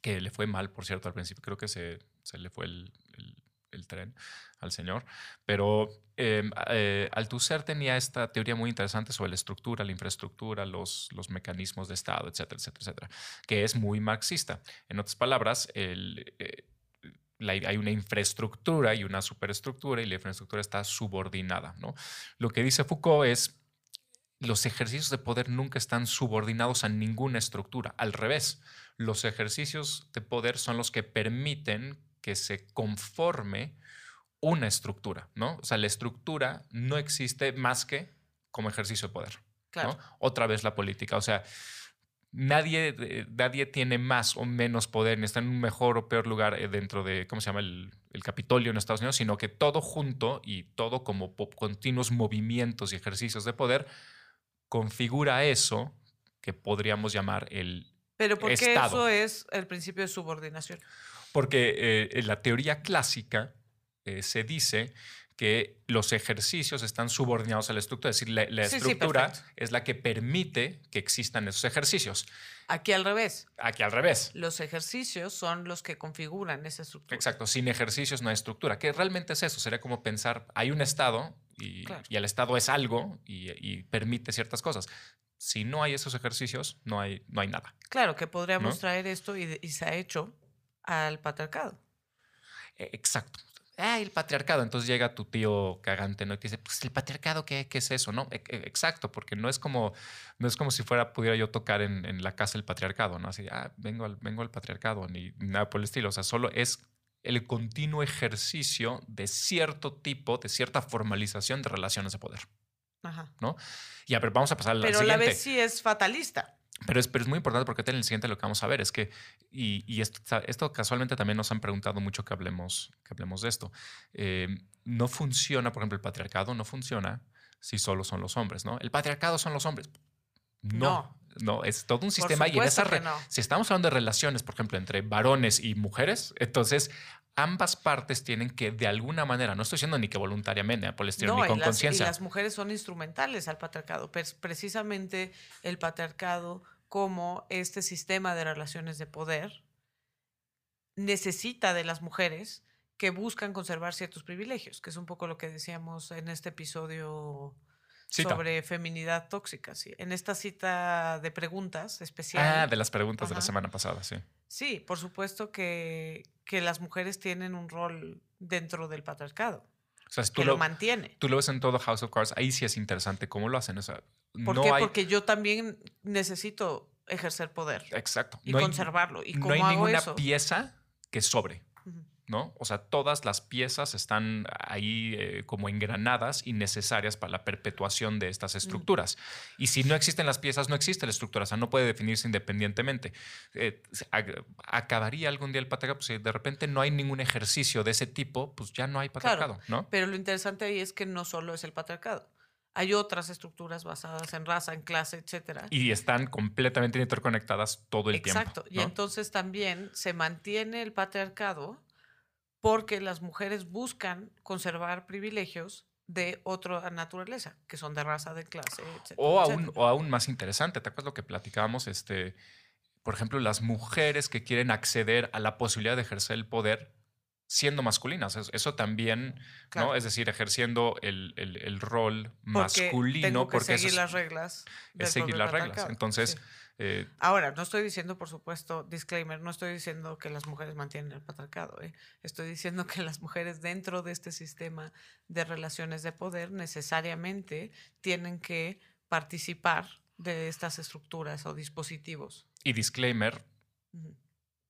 Speaker 3: que le fue mal, por cierto, al principio. Creo que se, se le fue el, el- el tren al señor. Pero eh, eh, tenía esta teoría muy interesante sobre la estructura, la infraestructura, los, los mecanismos de Estado, etcétera, etcétera, etcétera, que es muy marxista. En otras palabras, el, eh, hay una infraestructura y una superestructura y la infraestructura está subordinada. ¿no? Lo que dice Foucault es los ejercicios de poder nunca están subordinados a ninguna estructura. Al revés, los ejercicios de poder son los que permiten que se conforme una estructura, ¿no? O sea, la estructura no existe más que como ejercicio de poder.
Speaker 4: Claro.
Speaker 3: ¿no? Otra vez la política. O sea, nadie, eh, nadie tiene más o menos poder, ni está en un mejor o peor lugar eh, dentro de, ¿cómo se llama? El, el Capitolio en Estados Unidos, sino que todo junto y todo como continuos movimientos y ejercicios de poder configura eso que podríamos llamar el...
Speaker 4: Pero ¿por qué
Speaker 3: Estado.
Speaker 4: eso es el principio de subordinación?
Speaker 3: Porque eh, en la teoría clásica eh, se dice que los ejercicios están subordinados a la estructura, es decir, la, la
Speaker 4: Sí, sí,
Speaker 3: estructura
Speaker 4: perfecto.
Speaker 3: es la que permite que existan esos ejercicios.
Speaker 4: Aquí al revés.
Speaker 3: Aquí al revés.
Speaker 4: Los ejercicios son los que configuran esa estructura.
Speaker 3: Exacto, sin ejercicios no hay estructura. ¿Qué realmente es eso? Sería como pensar, hay un Estado y,
Speaker 4: Claro.
Speaker 3: y el Estado es algo y, y permite ciertas cosas. Si no hay esos ejercicios, no hay, no hay nada.
Speaker 4: Claro, que podríamos
Speaker 3: ¿No?
Speaker 4: traer esto y, y se ha hecho al patriarcado.
Speaker 3: Eh, Exacto. Ah, el patriarcado. Entonces llega tu tío cagante, ¿no? Y te dice, pues el patriarcado, ¿qué, qué es eso? No, E- e- exacto, porque no es como, no es como si fuera, pudiera yo tocar en, en la casa el patriarcado, ¿no? Así, ah, vengo al, vengo al patriarcado, ni nada por el estilo. O sea, solo es el continuo ejercicio de cierto tipo, de cierta formalización de relaciones de poder,
Speaker 4: Ajá.
Speaker 3: ¿no? Y a ver, vamos a pasar al, al
Speaker 4: Pero a la
Speaker 3: siguiente.
Speaker 4: vez sí es fatalista.
Speaker 3: Pero es, pero es muy importante porque en el siguiente lo que vamos a ver es que, y, y esto, esto casualmente también nos han preguntado mucho que hablemos, que hablemos de esto. Eh, no funciona, por ejemplo, el patriarcado no funciona si solo son los hombres, ¿no? El patriarcado son los hombres. No, no, es todo un sistema y en esa
Speaker 4: no.
Speaker 3: si estamos hablando de relaciones, por ejemplo, entre varones y mujeres, entonces ambas partes tienen que de alguna manera, no estoy diciendo ni que voluntariamente, por el estilo,
Speaker 4: No,
Speaker 3: ni con
Speaker 4: las, y
Speaker 3: conciencia.
Speaker 4: las mujeres son instrumentales al patriarcado. Precisamente el patriarcado como este sistema de relaciones de poder necesita de las mujeres que buscan conservar ciertos privilegios, que es un poco lo que decíamos en este episodio
Speaker 3: Cita.
Speaker 4: sobre feminidad tóxica. Sí. En esta cita de preguntas especial.
Speaker 3: Ah, de las preguntas de la semana pasada, sí.
Speaker 4: Sí, por supuesto que, que las mujeres tienen un rol dentro del patriarcado,
Speaker 3: O sea, si
Speaker 4: que
Speaker 3: tú
Speaker 4: lo,
Speaker 3: lo,
Speaker 4: mantiene.
Speaker 3: tú lo ves en todo House of Cards, ahí sí es interesante cómo lo hacen. O sea,
Speaker 4: ¿Por
Speaker 3: no
Speaker 4: qué?
Speaker 3: hay.
Speaker 4: Porque yo también necesito ejercer poder
Speaker 3: Exacto.
Speaker 4: y
Speaker 3: no hay-
Speaker 4: conservarlo. ¿Y
Speaker 3: no hay
Speaker 4: hago
Speaker 3: ninguna
Speaker 4: eso?
Speaker 3: pieza que sobre. ¿no? O sea, todas las piezas están ahí eh, como engranadas y necesarias para la perpetuación de estas estructuras. Y si no existen las piezas, no existe la estructura, o sea, no puede definirse independientemente. Eh, ¿Acabaría algún día el patriarcado? Pues si de repente no hay ningún ejercicio de ese tipo, pues ya no hay patriarcado, ¿no?
Speaker 4: Pero lo interesante ahí es que no solo es el patriarcado. Hay otras estructuras basadas en raza, en clase, etcétera.
Speaker 3: Y están completamente interconectadas todo el tiempo.
Speaker 4: Exacto. Y entonces también se mantiene el patriarcado porque las mujeres buscan conservar privilegios de otra naturaleza, que son de raza, de clase, etc.
Speaker 3: O aún, o aún más interesante, ¿te acuerdas lo que platicábamos? Este, por ejemplo, las mujeres que quieren acceder a la posibilidad de ejercer el poder siendo masculinas. Eso también, ¿no? Es decir, ejerciendo el, rol masculino.
Speaker 4: Tengo que porque seguir las reglas.
Speaker 3: Es seguir las reglas. Entonces,
Speaker 4: eh, Ahora, no estoy diciendo, por supuesto, disclaimer, no estoy diciendo que las mujeres mantienen el patriarcado. ¿eh? Estoy diciendo que las mujeres dentro de este sistema de relaciones de poder necesariamente tienen que participar de estas estructuras o dispositivos.
Speaker 3: Y disclaimer,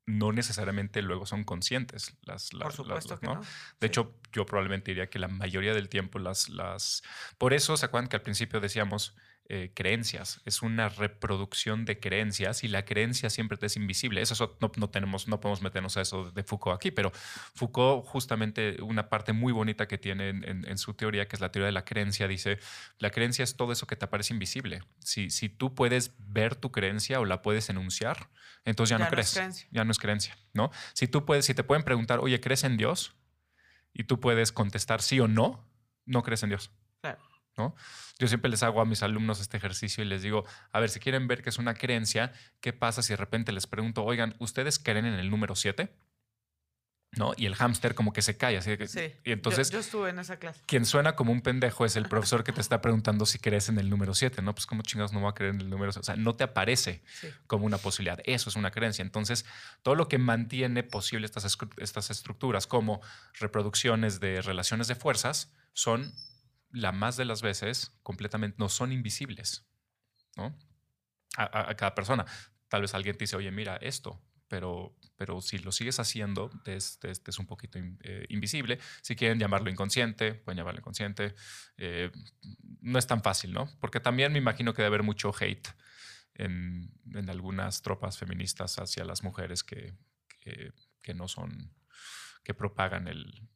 Speaker 3: no necesariamente luego son conscientes las,
Speaker 4: por supuesto que no.
Speaker 3: De hecho, yo probablemente diría que la mayoría del tiempo las, las... Por eso, ¿se acuerdan que al principio decíamos eh, creencias, es una reproducción de creencias y la creencia siempre te es invisible. Eso, no, no, tenemos, no podemos meternos a eso de Foucault aquí, pero Foucault justamente una parte muy bonita que tiene en, su teoría, que es la teoría de la creencia, dice, la creencia es todo eso que te parece invisible. Si, si tú puedes ver tu creencia o la puedes enunciar, entonces ya, no, crees. ya no es creencia, ¿no? Si tú puedes, si te pueden preguntar, oye, ¿crees en Dios? Y tú puedes contestar sí o no, no crees en Dios.
Speaker 4: Claro.
Speaker 3: ¿No? Yo siempre les hago a mis alumnos este ejercicio y les digo, a ver, si quieren ver que es una creencia, ¿qué pasa si de repente les pregunto, oigan, ¿ustedes creen en el número 7? ¿no? Y el hámster como que se cae. Así que,
Speaker 4: sí,
Speaker 3: y entonces,
Speaker 4: yo, estuve en esa clase.
Speaker 3: Quien suena como un pendejo es el profesor que te está preguntando si crees en el número 7, ¿no? Pues como chingados no va a creer en el número 7. O sea, no te aparece como una posibilidad. Eso es una creencia. Entonces, todo lo que mantiene posible estas, estas estructuras como reproducciones de relaciones de fuerzas son la más de las veces completamente no son invisibles, ¿no? A, cada persona. Tal vez alguien te dice, oye, mira esto, pero, pero si lo sigues haciendo, es, es, un poquito eh, invisible. Si quieren llamarlo inconsciente, pueden llamarlo inconsciente. Eh, no es tan fácil, ¿no? Porque también me imagino que debe haber mucho hate en, en algunas tropas feministas hacia las mujeres que, que no son, que propagan el,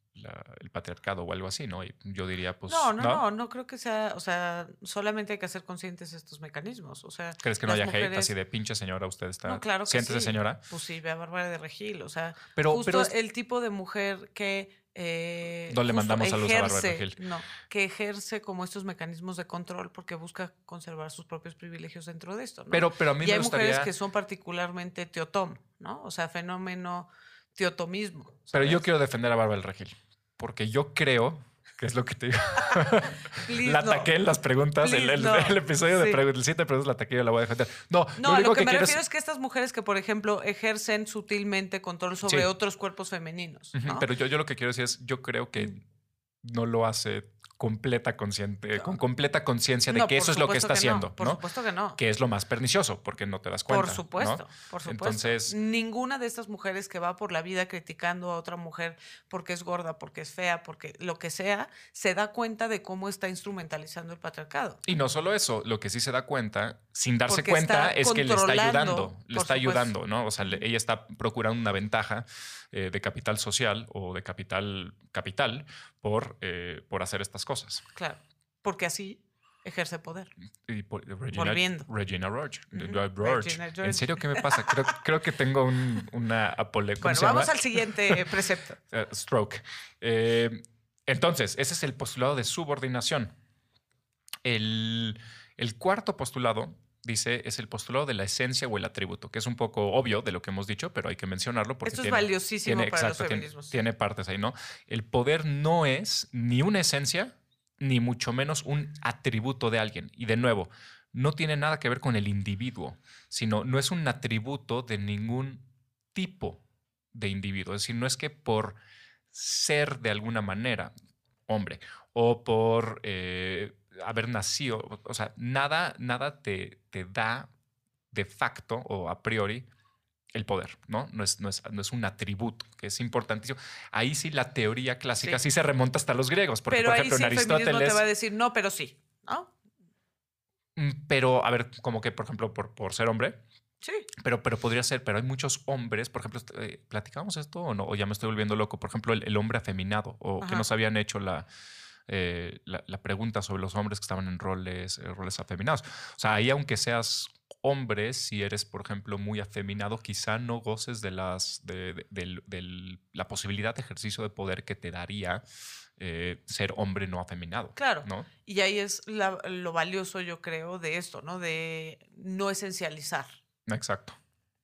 Speaker 3: el patriarcado o algo así, ¿no? Y yo diría, pues.
Speaker 4: No, no, no, no, creo que sea. O sea, solamente hay que hacer conscientes estos mecanismos. O sea.
Speaker 3: ¿Crees que no haya hate así de pinche señora? Usted está.
Speaker 4: No, claro que
Speaker 3: Siéntese, señora.
Speaker 4: Pues sí, ve a Bárbara de Regil. O sea, pero, justo el tipo de mujer que. Eh,
Speaker 3: no le mandamos a a Bárbara de Regil.
Speaker 4: No, que ejerce como estos mecanismos de control porque busca conservar sus propios privilegios dentro de esto. ¿no?
Speaker 3: Pero, pero a mí
Speaker 4: y
Speaker 3: hay
Speaker 4: mujeres que son particularmente teotom, ¿no? O sea, fenómeno teotomismo.
Speaker 3: Pero yo quiero defender a Bárbara del Regil porque yo creo que es lo que te digo. la ataqué en las preguntas. el, episodio de siete preguntas la ataqué yo la voy a defender. No,
Speaker 4: no lo, que, me refiero es... que estas mujeres que, por ejemplo, ejercen sutilmente control sobre otros cuerpos femeninos.
Speaker 3: Pero yo, yo lo que quiero decir es, yo creo que mm. no lo hace completa consciente, con completa conciencia de que eso es lo que está haciendo.
Speaker 4: por supuesto que no.
Speaker 3: Que es lo más pernicioso, porque no te das cuenta.
Speaker 4: Por supuesto, por supuesto. Entonces, ninguna de estas mujeres que va por la vida criticando a otra mujer porque es gorda, porque es fea, porque lo que sea, se da cuenta de cómo está instrumentalizando el patriarcado.
Speaker 3: Y no solo eso, lo que sí se da cuenta, sin darse cuenta, es que le está ayudando, le está ayudando, ¿no? O sea, ella está procurando una ventaja eh, de capital social o de capital capital por, eh, por hacer estas cosas.
Speaker 4: Claro, porque así ejerce poder.
Speaker 3: Y Regina, Volviendo. Regina Roach. ¿En serio qué me pasa? Creo, creo que tengo un, una apole.
Speaker 4: Bueno, vamos al siguiente precepto.
Speaker 3: Eh, stroke. entonces, ese es el postulado de subordinación. El, el cuarto postulado dice es el postulado de la esencia o el atributo, que es un poco obvio de lo que hemos dicho, pero hay que mencionarlo porque
Speaker 4: Esto
Speaker 3: tiene,
Speaker 4: es valiosísimo para los
Speaker 3: feminismos. Tiene, partes ahí, ¿no? El poder no es ni una esencia, ni mucho menos un atributo de alguien. Y de nuevo, no tiene nada que ver con el individuo, sino no es un atributo de ningún tipo de individuo. Es decir, no es que por ser de alguna manera hombre o por eh, haber nacido, o sea, nada, nada te, te da de facto o a priori el poder, ¿no? No es, no, es, no es un atributo, que es importantísimo. Ahí sí la teoría clásica sí,
Speaker 4: Sí.
Speaker 3: se remonta hasta los griegos, porque
Speaker 4: pero
Speaker 3: por
Speaker 4: ahí
Speaker 3: ejemplo
Speaker 4: sí
Speaker 3: en
Speaker 4: el
Speaker 3: Aristóteles...
Speaker 4: te va a decir, no, pero sí, ¿no?
Speaker 3: Mm, Pero, a ver, como que, por ejemplo, por, por ser hombre,
Speaker 4: Sí.
Speaker 3: pero, pero podría ser, pero hay muchos hombres, por ejemplo, eh, ¿platicamos esto o no? O ya me estoy volviendo loco, por ejemplo, el, el hombre afeminado, o que
Speaker 4: Ajá.
Speaker 3: nos habían hecho la, eh, la, la pregunta sobre los hombres que estaban en roles, eh, roles afeminados. O sea, ahí aunque seas hombre, si eres, por ejemplo, muy afeminado, quizá no goces de las de, de- del- del- la posibilidad de ejercicio de poder que te daría eh, ser hombre no afeminado.
Speaker 4: Claro.
Speaker 3: ¿no?
Speaker 4: Y ahí es la- lo valioso, yo creo, de esto, ¿no? De no esencializar.
Speaker 3: Exacto.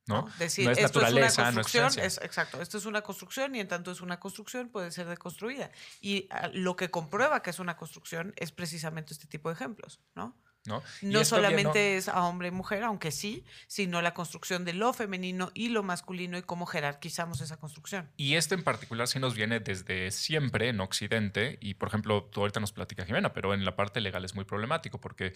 Speaker 3: ¿No?
Speaker 4: Decir,
Speaker 3: No es
Speaker 4: esto
Speaker 3: naturaleza,
Speaker 4: es una
Speaker 3: no es
Speaker 4: construcción, es, exacto, esto es una construcción y en tanto es una construcción puede ser deconstruida. Y ah, lo que comprueba que es una construcción es precisamente este tipo de ejemplos, ¿no?
Speaker 3: ¿No?
Speaker 4: No
Speaker 3: esto
Speaker 4: solamente es a hombre y mujer, aunque sí, sino la construcción de lo femenino y lo masculino y cómo jerarquizamos esa construcción.
Speaker 3: Y este en particular sí nos viene desde siempre en Occidente. Y por ejemplo, tú ahorita nos platica Jimena, pero en la parte legal es muy problemático porque,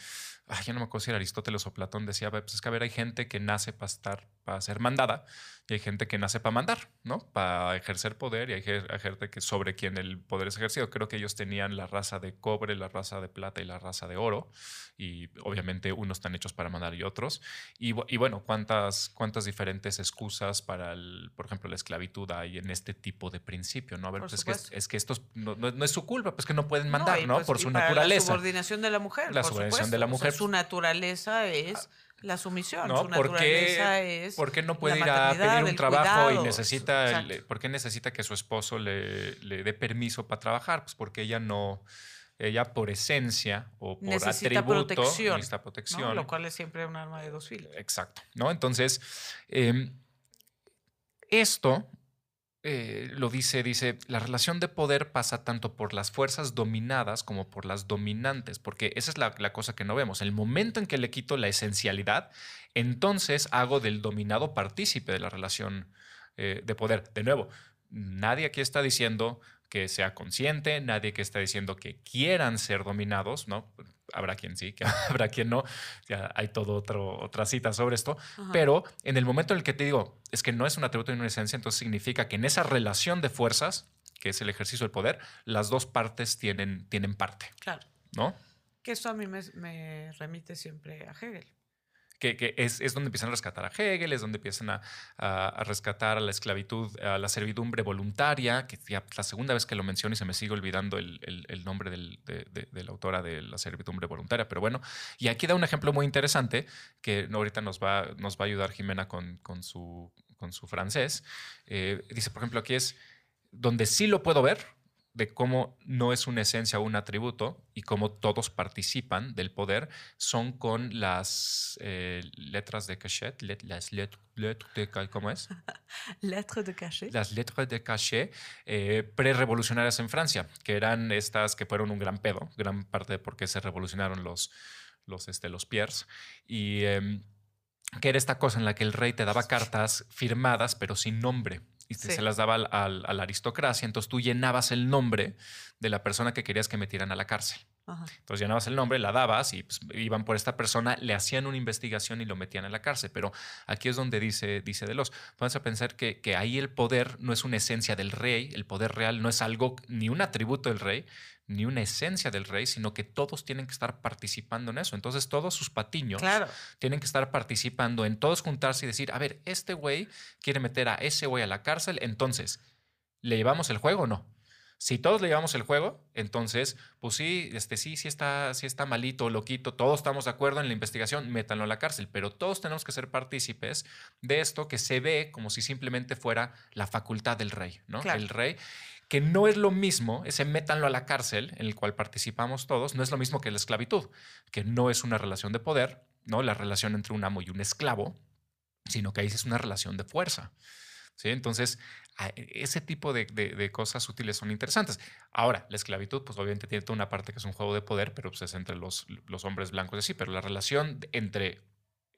Speaker 3: ay, ya no me acuerdo si era Aristóteles o Platón decía, pues es que a ver, hay gente que nace para estar, para ser mandada y hay gente que nace para mandar, ¿no? Para ejercer poder y hay gente que sobre quien el poder es ejercido. Creo que ellos tenían la raza de cobre, la raza de plata y la raza de oro. Y obviamente unos están hechos para mandar y otros. Y, bu- y bueno, ¿cuántas, cuántas diferentes excusas para, el, por ejemplo, la esclavitud hay en este tipo de principio? ¿no? A ver,
Speaker 4: Por
Speaker 3: pues es, que, es que estos no, no- no es su culpa, pues que no pueden mandar, ¿no?
Speaker 4: pues-
Speaker 3: por su naturaleza.
Speaker 4: La subordinación de la mujer.
Speaker 3: La
Speaker 4: por
Speaker 3: subordinación
Speaker 4: supuesto.
Speaker 3: de la
Speaker 4: O sea,
Speaker 3: mujer.
Speaker 4: su naturaleza es la sumisión.
Speaker 3: ¿no?
Speaker 4: Su
Speaker 3: ¿Por
Speaker 4: naturaleza
Speaker 3: qué,
Speaker 4: es.
Speaker 3: por qué no puede ir a pedir un trabajo y necesita, por qué necesita que su esposo le, le dé permiso para trabajar? Pues porque ella no, ella por esencia o por
Speaker 4: Necesita
Speaker 3: atributo
Speaker 4: protección,
Speaker 3: necesita
Speaker 4: ¿no?
Speaker 3: protección.
Speaker 4: Lo cual es siempre un arma de dos filos.
Speaker 3: Exacto, ¿no? Entonces, eh, esto eh, lo dice, dice, la relación de poder pasa tanto por las fuerzas dominadas como por las dominantes, porque esa es la, la cosa que no vemos. El momento en que le quito la esencialidad, entonces hago del dominado partícipe de la relación eh, de poder. De nuevo, nadie aquí está diciendo que sea consciente, nadie que está diciendo que quieran ser dominados, ¿no? Habrá quien sí, que habrá quien no. Ya hay todo otro, otra cita sobre esto.
Speaker 4: Ajá.
Speaker 3: Pero en el momento en el que te digo, es que no es un atributo ni una esencia, entonces significa que en esa relación de fuerzas, que es el ejercicio del poder, las dos partes tienen, tienen parte,
Speaker 4: Claro.
Speaker 3: ¿no?
Speaker 4: Que esto a mí me, me remite siempre a Hegel.
Speaker 3: Que, es, es donde empiezan a rescatar a Hegel, es donde empiezan a, a- rescatar a la esclavitud, a la servidumbre voluntaria, que ya la segunda vez que lo menciono y se me sigue olvidando el, el- nombre del- de, de- de la autora de la servidumbre voluntaria, pero bueno, y aquí da un ejemplo muy interesante que ahorita nos va, nos va a ayudar Jimena con, con su, con su francés. Eh, dice, por ejemplo, aquí es donde sí lo puedo ver, de cómo no es una esencia o un atributo y cómo todos participan del poder son con las eh, letras de cachet, let- las let- letras de ¿cómo es?
Speaker 4: Lettre de cachet.
Speaker 3: Las letras de cachet eh, prerevolucionarias en Francia, que eran estas que fueron un gran pedo, gran parte de por qué se revolucionaron los, los, este, los Pierres. Y em, que era esta cosa en la que el rey te daba cartas firmadas, pero sin nombre. Y te-
Speaker 4: Sí.
Speaker 3: se las daba al- al- a la aristocracia. Entonces tú llenabas el nombre de la persona que querías que metieran a la cárcel.
Speaker 4: Ajá.
Speaker 3: Entonces llenabas el nombre, la dabas y pues, iban por esta persona, le hacían una investigación y lo metían en la cárcel. Pero aquí es donde dice, dice Delos, vamos a pensar que, que ahí el poder no es una esencia del rey, el poder real no es algo, ni un atributo del rey, ni una esencia del rey, sino que todos tienen que estar participando en eso. Entonces todos sus patiños
Speaker 4: Claro.
Speaker 3: tienen que estar participando en todos juntarse y decir, a ver, este güey quiere meter a ese güey a la cárcel, entonces, ¿le llevamos el juego o no? Si todos le llevamos el juego, entonces, pues sí, este sí, sí está, sí está malito, loquito, todos estamos de acuerdo en la investigación, métanlo a la cárcel, pero todos tenemos que ser partícipes de esto que se ve como si simplemente fuera la facultad del rey, ¿no?
Speaker 4: Claro.
Speaker 3: El rey, que no es lo mismo, ese métanlo a la cárcel, en el cual participamos todos, no es lo mismo que la esclavitud, que no es una relación de poder, ¿no? La relación entre un amo y un esclavo, sino que ahí es una relación de fuerza. ¿sí? Entonces, ese tipo de, de- de cosas útiles son interesantes. Ahora, la esclavitud, pues obviamente tiene toda una parte que es un juego de poder, pero pues es entre los, los hombres blancos y así, pero la relación entre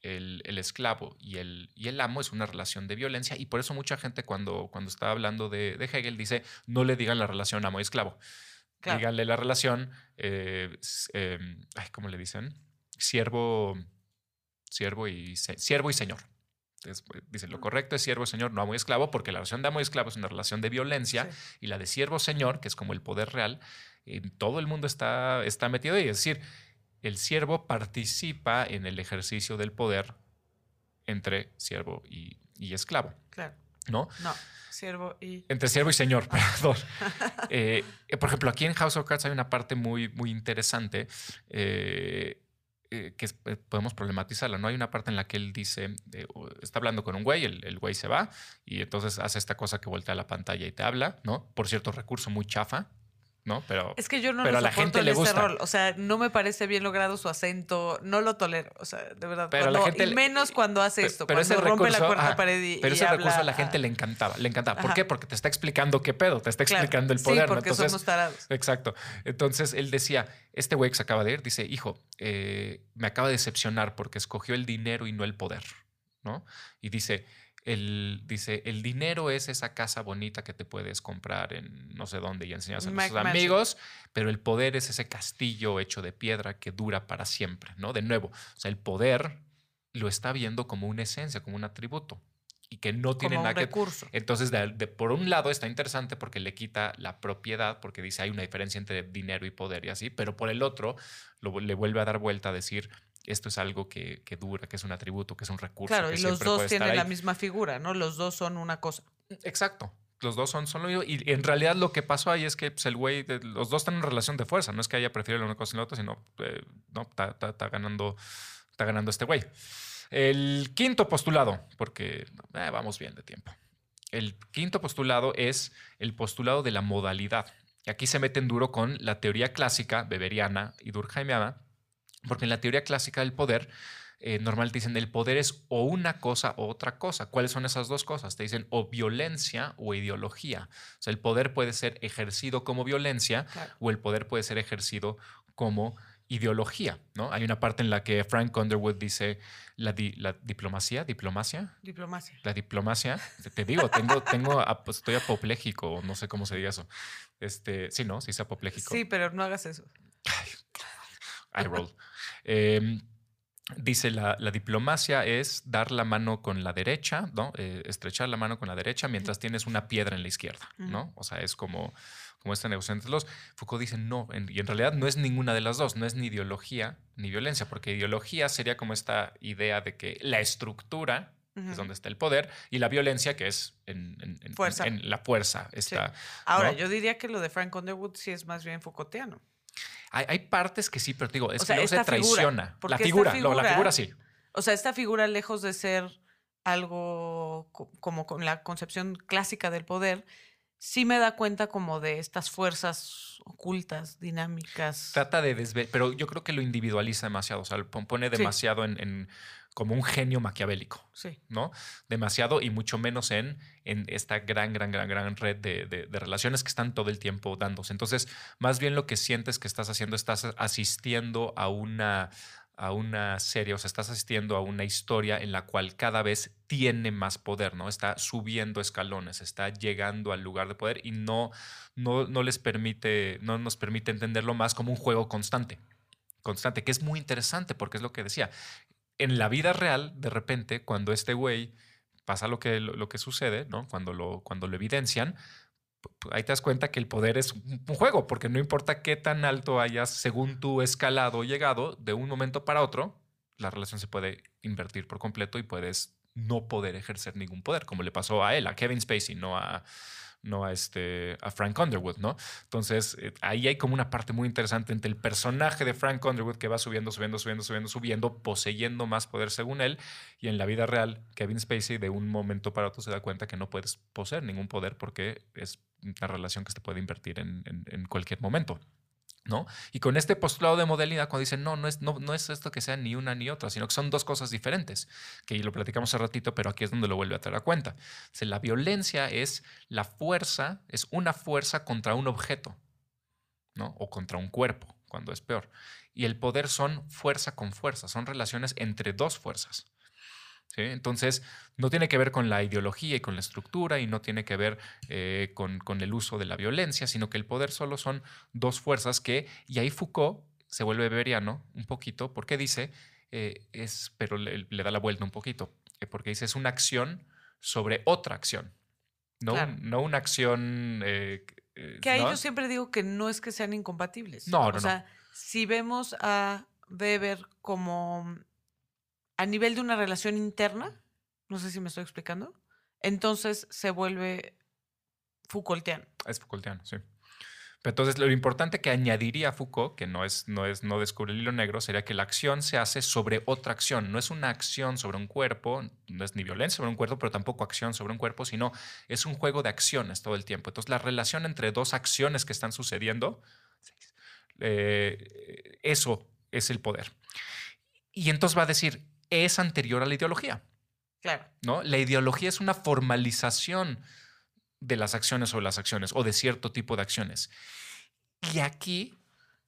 Speaker 3: el, el esclavo y el, y el amo es una relación de violencia y por eso mucha gente cuando, cuando está hablando de, de Hegel dice, no le digan la relación amo y esclavo.
Speaker 4: Claro.
Speaker 3: Díganle la relación, eh, eh, ay, ¿cómo le dicen? Siervo, siervo y, siervo y señor. Es- dice, lo correcto es siervo señor, no amo y esclavo, porque la relación de amo y esclavo es una relación de violencia
Speaker 4: Sí.
Speaker 3: y la de siervo señor, que es como el poder real, en todo el mundo está, está metido ahí. Es decir, el siervo participa en el ejercicio del poder entre siervo y, y esclavo,
Speaker 4: Claro.
Speaker 3: ¿no?
Speaker 4: No, siervo y.
Speaker 3: Entre siervo y señor, perdón. Eh, eh, por ejemplo, aquí en House of Cards hay una parte muy, muy interesante eh, eh, que eh, podemos problematizarla. No hay una parte en la que él dice, eh, está hablando con un güey, el, el güey se va y entonces hace esta cosa que voltea la pantalla y te habla, ¿no? Por cierto, recurso muy chafa, ¿no? Pero
Speaker 4: Es que yo no
Speaker 3: pero
Speaker 4: lo
Speaker 3: a la gente
Speaker 4: en
Speaker 3: le
Speaker 4: este
Speaker 3: gusta.
Speaker 4: rol. O sea, no me parece bien logrado su acento. No lo tolero. O sea, de verdad.
Speaker 3: Pero la gente
Speaker 4: y menos cuando hace esto.
Speaker 3: pero
Speaker 4: cuando
Speaker 3: ese
Speaker 4: rompe la cuarta
Speaker 3: ajá,
Speaker 4: pared y.
Speaker 3: Pero
Speaker 4: y
Speaker 3: ese recurso a la gente le encantaba, le encantaba. ¿Por
Speaker 4: Ajá.
Speaker 3: qué? Porque te está explicando qué pedo, te está
Speaker 4: claro.
Speaker 3: explicando el
Speaker 4: Sí,
Speaker 3: poder. ¿no?
Speaker 4: porque
Speaker 3: Entonces,
Speaker 4: somos tarados.
Speaker 3: Exacto. Entonces él decía, este güey que se acaba de ir, dice, hijo, eh, me acaba de decepcionar porque escogió el dinero y no el poder, ¿no? Y dice, el, dice, el dinero es esa casa bonita que te puedes comprar en no sé dónde y enseñas a tus amigos, pero el poder es ese castillo hecho de piedra que dura para siempre, ¿no? De nuevo, o sea, el poder lo está viendo como una esencia, como un atributo y que no tiene
Speaker 4: Como un
Speaker 3: nada que
Speaker 4: recurso.
Speaker 3: entonces, de- de- por un lado está interesante porque le quita la propiedad, porque dice hay una diferencia entre dinero y poder y así, pero por el otro lo- le vuelve a dar vuelta a decir esto es algo que, que dura, que es un atributo, que es un recurso.
Speaker 4: Claro,
Speaker 3: que
Speaker 4: y los dos tienen la misma figura, ¿no? Los dos son una cosa.
Speaker 3: Exacto. Los dos son solo yo. Y en realidad lo que pasó ahí es que pues, el güey, de- los dos están en relación de fuerza. No es que haya preferido una cosa y la otra, sino eh, no, está, está- está ganando, está ganando este güey. El quinto postulado, porque eh, vamos bien de tiempo. El quinto postulado es el postulado de la modalidad. Y aquí se meten duro con la teoría clásica beberiana y durkheimiana, porque en la teoría clásica del poder, eh, normal te dicen el poder es o una cosa o otra cosa. ¿Cuáles son esas dos cosas? Te dicen o violencia o ideología. O sea, el poder puede ser ejercido como violencia
Speaker 4: Claro.
Speaker 3: o el poder puede ser ejercido como ideología, ¿no? Hay una parte en la que Frank Underwood dice la, di- la diplomacia, diplomacia,
Speaker 4: Diplomacia.
Speaker 3: la diplomacia, te- te digo, tengo, tengo, estoy apopléjico, no sé cómo se diga eso. Este, sí, ¿no? Sí, es apopléjico.
Speaker 4: Sí, pero no hagas eso.
Speaker 3: I roll. Eh, dice la, la diplomacia es dar la mano con la derecha, ¿no? Eh, estrechar la mano con la derecha mientras tienes una piedra en la izquierda, ¿no? O sea, es como, como esta negociación entre los. Foucault dice no, en- y en realidad no es ninguna de las dos, no es ni ideología ni violencia, porque ideología sería como esta idea de que la estructura es donde está el poder y la violencia que es en, en- en-
Speaker 4: Fuerza.
Speaker 3: en la fuerza está.
Speaker 4: Ahora,
Speaker 3: ¿no?
Speaker 4: yo diría que lo de Frank Underwood sí es más bien Foucaultiano.
Speaker 3: Hay, hay partes que sí, pero te digo, es
Speaker 4: O
Speaker 3: que
Speaker 4: sea,
Speaker 3: luego se
Speaker 4: figura,
Speaker 3: traiciona. La figura, no, la
Speaker 4: figura-
Speaker 3: sí.
Speaker 4: O sea, esta figura, lejos de ser algo co- como con la concepción clásica del poder, sí me da cuenta como de estas fuerzas ocultas, dinámicas.
Speaker 3: Trata de desver, pero yo creo que lo individualiza demasiado, o sea, lo pon- pone
Speaker 4: Sí.
Speaker 3: demasiado en, en- como un genio maquiavélico,
Speaker 4: Sí.
Speaker 3: ¿no? Demasiado y mucho menos en, en esta gran, gran, gran, gran red de, de- de relaciones que están todo el tiempo dándose. Entonces, más bien lo que sientes que estás haciendo, estás asistiendo a una a una serie, o sea, estás asistiendo a una historia en la cual cada vez tiene más poder, ¿no? Está subiendo escalones, está llegando al lugar de poder y no, no, no les permite, no nos permite entenderlo más como un juego constante, constante, que es muy interesante porque es lo que decía. En la vida real, de repente, cuando este güey pasa lo que, lo, que sucede, ¿no? Cuando lo, cuando lo evidencian, ahí te das cuenta que el poder es un juego, porque no importa qué tan alto hayas según tu escalado o llegado, de un momento para otro, la relación se puede invertir por completo y puedes no poder ejercer ningún poder, como le pasó a él, a Kevin Spacey, no a, no a, este, a Frank Underwood, ¿no? Entonces, eh, ahí hay como una parte muy interesante entre el personaje de Frank Underwood que va subiendo, subiendo, subiendo, subiendo, subiendo, poseyendo más poder según él, y en la vida real, Kevin Spacey de un momento para otro se da cuenta que no puedes poseer ningún poder porque es una relación que se puede invertir en, en- en cualquier momento. Y con este postulado de modalidad, cuando dicen, no, no es, no, no es esto que sea ni una ni otra, sino que son dos cosas diferentes, que lo platicamos hace ratito, pero aquí es donde lo vuelve a traer a cuenta. La violencia es la fuerza, es una fuerza contra un objeto, ¿no? O contra un cuerpo, cuando es peor. Y el poder son fuerza con fuerza, son relaciones entre dos fuerzas. ¿Sí? Entonces, no tiene que ver con la ideología y con la estructura y no tiene que ver eh, con, con el uso de la violencia, sino que el poder solo son dos fuerzas que, y ahí Foucault se vuelve beberiano un poquito, porque dice, eh, es, pero le, le da la vuelta un poquito. eh, porque dice es una acción sobre otra acción. No,
Speaker 4: Claro.
Speaker 3: no una acción. eh, eh,
Speaker 4: Que ahí
Speaker 3: ¿no?
Speaker 4: yo siempre digo que no es que sean incompatibles.
Speaker 3: No, no,
Speaker 4: O
Speaker 3: no.
Speaker 4: sea, si vemos a Weber como a nivel de una relación interna, no sé si me estoy explicando, entonces se vuelve Foucaultiano.
Speaker 3: Es Foucaultiano, sí. Pero entonces lo importante que añadiría Foucault, que no es, no es no descubre el hilo negro, sería que la acción se hace sobre otra acción. No es una acción sobre un cuerpo, no es ni violencia sobre un cuerpo, pero tampoco acción sobre un cuerpo, sino es un juego de acciones todo el tiempo. Entonces la relación entre dos acciones que están sucediendo, eh, eso es el poder. Y entonces va a decir, es anterior a la ideología.
Speaker 4: Claro.
Speaker 3: ¿no? La ideología es una formalización de las acciones o las acciones o de cierto tipo de acciones. Y aquí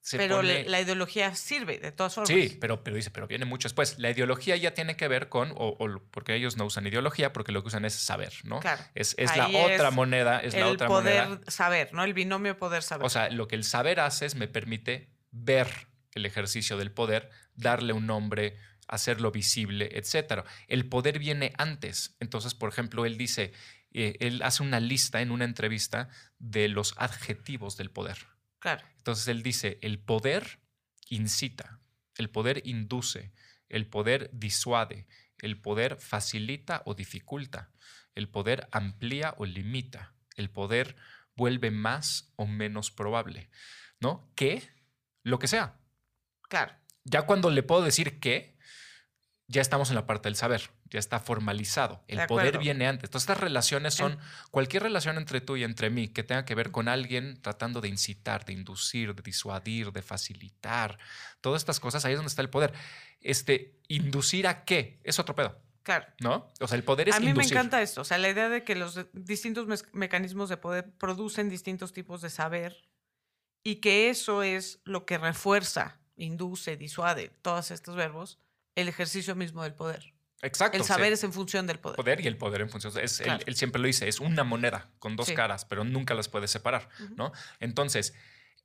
Speaker 3: se
Speaker 4: pero
Speaker 3: pone...
Speaker 4: la- ideología sirve, de todas formas.
Speaker 3: Sí, pero, pero dice, pero viene mucho después. La ideología ya tiene que ver con, o, porque ellos no usan ideología, porque lo que usan es saber, ¿no?
Speaker 4: Claro.
Speaker 3: Es, es la otra
Speaker 4: es
Speaker 3: moneda, es la
Speaker 4: el
Speaker 3: otra
Speaker 4: poder
Speaker 3: moneda.
Speaker 4: saber, ¿no? El binomio poder saber.
Speaker 3: O sea, lo que el saber hace es me permite ver el ejercicio del poder, darle un nombre, hacerlo visible, etc. El poder viene antes. Entonces, por ejemplo, él dice, eh, él hace una lista en una entrevista de los adjetivos del poder.
Speaker 4: claro.
Speaker 3: Entonces, él dice, el poder incita, el poder induce, el poder disuade, el poder facilita o dificulta, el poder amplía o limita, el poder vuelve más o menos probable, ¿no? Que lo que sea.
Speaker 4: Claro.
Speaker 3: Ya cuando le puedo decir que, ya estamos en la parte del saber, ya está formalizado. El
Speaker 4: De
Speaker 3: poder viene antes. Entonces, estas relaciones son cualquier relación entre tú y entre mí que tenga que ver con alguien tratando de incitar, de inducir, de disuadir, de facilitar. Todas estas cosas, ahí es donde está el poder. Este, inducir a qué es otro pedo,
Speaker 4: Claro.
Speaker 3: ¿no? O sea, el poder es
Speaker 4: A mí
Speaker 3: inducir.
Speaker 4: me encanta esto, o sea, la idea de que los distintos mecanismos de poder producen distintos tipos de saber y que eso es lo que refuerza, induce, disuade, todos estos verbos, el ejercicio mismo del poder.
Speaker 3: Exacto.
Speaker 4: El
Speaker 3: sí.
Speaker 4: saber es en función del poder.
Speaker 3: poder y el poder en función. Es, él-
Speaker 4: Claro.
Speaker 3: él, siempre lo dice, es una moneda con dos
Speaker 4: Sí.
Speaker 3: caras, pero nunca las puedes separar, ¿no? Entonces,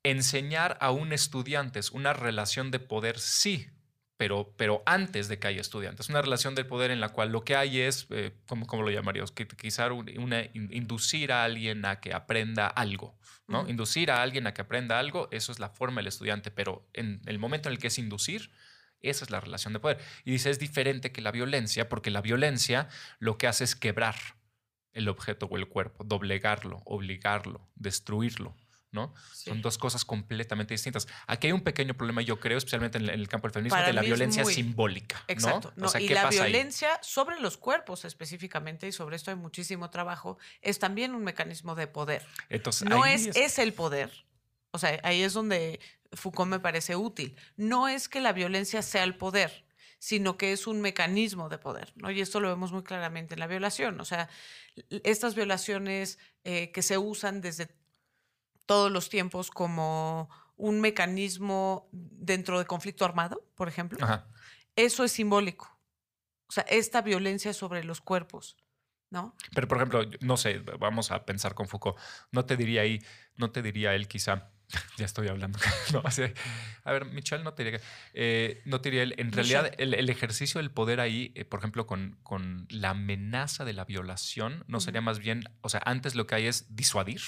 Speaker 3: enseñar a un estudiante es una relación de poder, sí, pero, pero antes de que haya estudiantes. Una relación de poder en la cual lo que hay es, eh, ¿cómo, cómo lo llamaríamos? Quizá un- una, in- inducir a alguien a que aprenda algo, ¿no? Inducir a alguien a que aprenda algo, eso es la forma del estudiante, pero en el momento en el que es inducir, esa es la relación de poder. Y dice, es diferente que la violencia, porque la violencia lo que hace es quebrar el objeto o el cuerpo, doblegarlo, obligarlo, destruirlo, ¿no?
Speaker 4: Sí.
Speaker 3: Son dos cosas completamente distintas. Aquí hay un pequeño problema, yo creo, especialmente en el, campo del feminismo,
Speaker 4: Para
Speaker 3: de la
Speaker 4: es
Speaker 3: violencia
Speaker 4: muy-
Speaker 3: simbólica,
Speaker 4: Exacto.
Speaker 3: ¿no?
Speaker 4: no,
Speaker 3: O sea,
Speaker 4: y
Speaker 3: ¿qué
Speaker 4: la
Speaker 3: pasa ahí?
Speaker 4: violencia sobre los cuerpos específicamente, y sobre esto hay muchísimo trabajo, es también un mecanismo de poder.
Speaker 3: Entonces,
Speaker 4: No
Speaker 3: ahí
Speaker 4: es, es el poder. O sea, ahí es donde Foucault me parece útil. No es que la violencia sea el poder, sino que es un mecanismo de poder, ¿no? Y esto lo vemos muy claramente en la violación. O sea, estas violaciones eh, que se usan desde todos los tiempos como un mecanismo dentro de conflicto armado, por ejemplo,
Speaker 3: Ajá.
Speaker 4: eso es simbólico. O sea, esta violencia sobre los cuerpos, ¿no?
Speaker 3: Pero, por ejemplo, no sé, vamos a pensar con Foucault. No te diría ahí, no te diría él quizá, ya estoy hablando, no, así, a ver, Michelle no te diría, eh, no te diría él, en realidad el, el ejercicio del poder ahí, eh, por ejemplo, con, con la amenaza de la violación, no sería más bien, o sea, antes lo que hay es disuadir.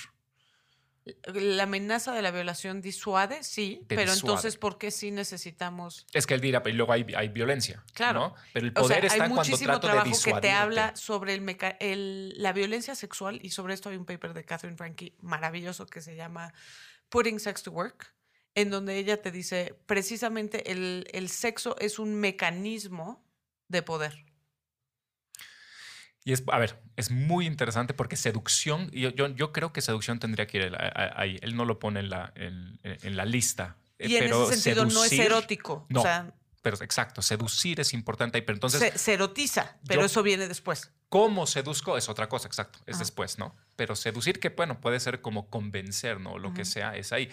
Speaker 4: La amenaza de la violación disuade, sí,
Speaker 3: Te
Speaker 4: pero
Speaker 3: disuade.
Speaker 4: entonces, ¿por qué sí necesitamos?
Speaker 3: Es que él dirá, pero luego hay, hay violencia.
Speaker 4: Claro.
Speaker 3: ¿no? Pero el
Speaker 4: O sea,
Speaker 3: poder está
Speaker 4: hay
Speaker 3: cuando
Speaker 4: muchísimo
Speaker 3: trato de
Speaker 4: trabajo que te habla sobre el meca- el- la violencia sexual y sobre esto hay un paper de Catherine Franke maravilloso que se llama Putting Sex to Work, en donde ella te dice precisamente el, el sexo es un mecanismo de poder.
Speaker 3: Y es, a ver, es muy interesante porque seducción, y yo, yo, yo creo que seducción tendría que ir ahí. Él no lo pone en la, en, en la lista. eh,
Speaker 4: Y en ese sentido no es erótico.
Speaker 3: no.
Speaker 4: O sea,
Speaker 3: Pero exacto, seducir es importante ahí. Pero entonces,
Speaker 4: se, se erotiza, pero
Speaker 3: yo-
Speaker 4: eso viene después.
Speaker 3: ¿cómo seduzco? Es otra cosa, exacto. Es
Speaker 4: Ajá.
Speaker 3: después, ¿no? Pero seducir, que bueno, puede ser como convencer, ¿no? Lo que sea, es ahí.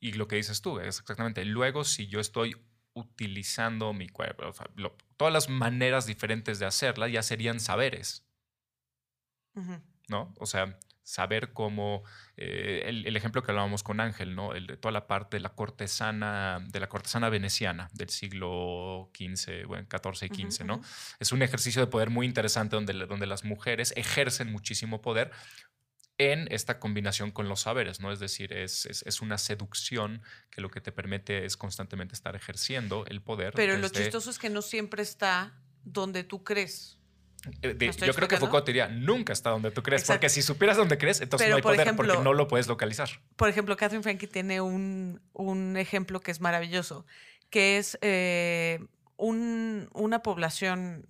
Speaker 3: Y lo que dices tú, es exactamente. Luego, si yo estoy utilizando mi cuerpo, o sea, lo- todas las maneras diferentes de hacerla ya serían saberes. ¿no? O sea, saber cómo, eh, el, ejemplo que hablábamos con Ángel, ¿no? El toda la parte de la cortesana, de la cortesana veneciana del siglo XV, bueno, XIV y XV, ¿no? Es un ejercicio de poder muy interesante donde, donde las mujeres ejercen muchísimo poder en esta combinación con los saberes, ¿no? Es decir, es, es, una seducción que lo que te permite es constantemente estar ejerciendo el poder.
Speaker 4: Pero lo chistoso es que no siempre está donde tú crees.
Speaker 3: Eh, yo creo que Foucault diría, nunca está donde tú crees, porque si supieras dónde crees, entonces no hay poder porque no lo puedes localizar.
Speaker 4: Por ejemplo, Catherine Frankie tiene un, un ejemplo que es maravilloso, que es eh, un, una población,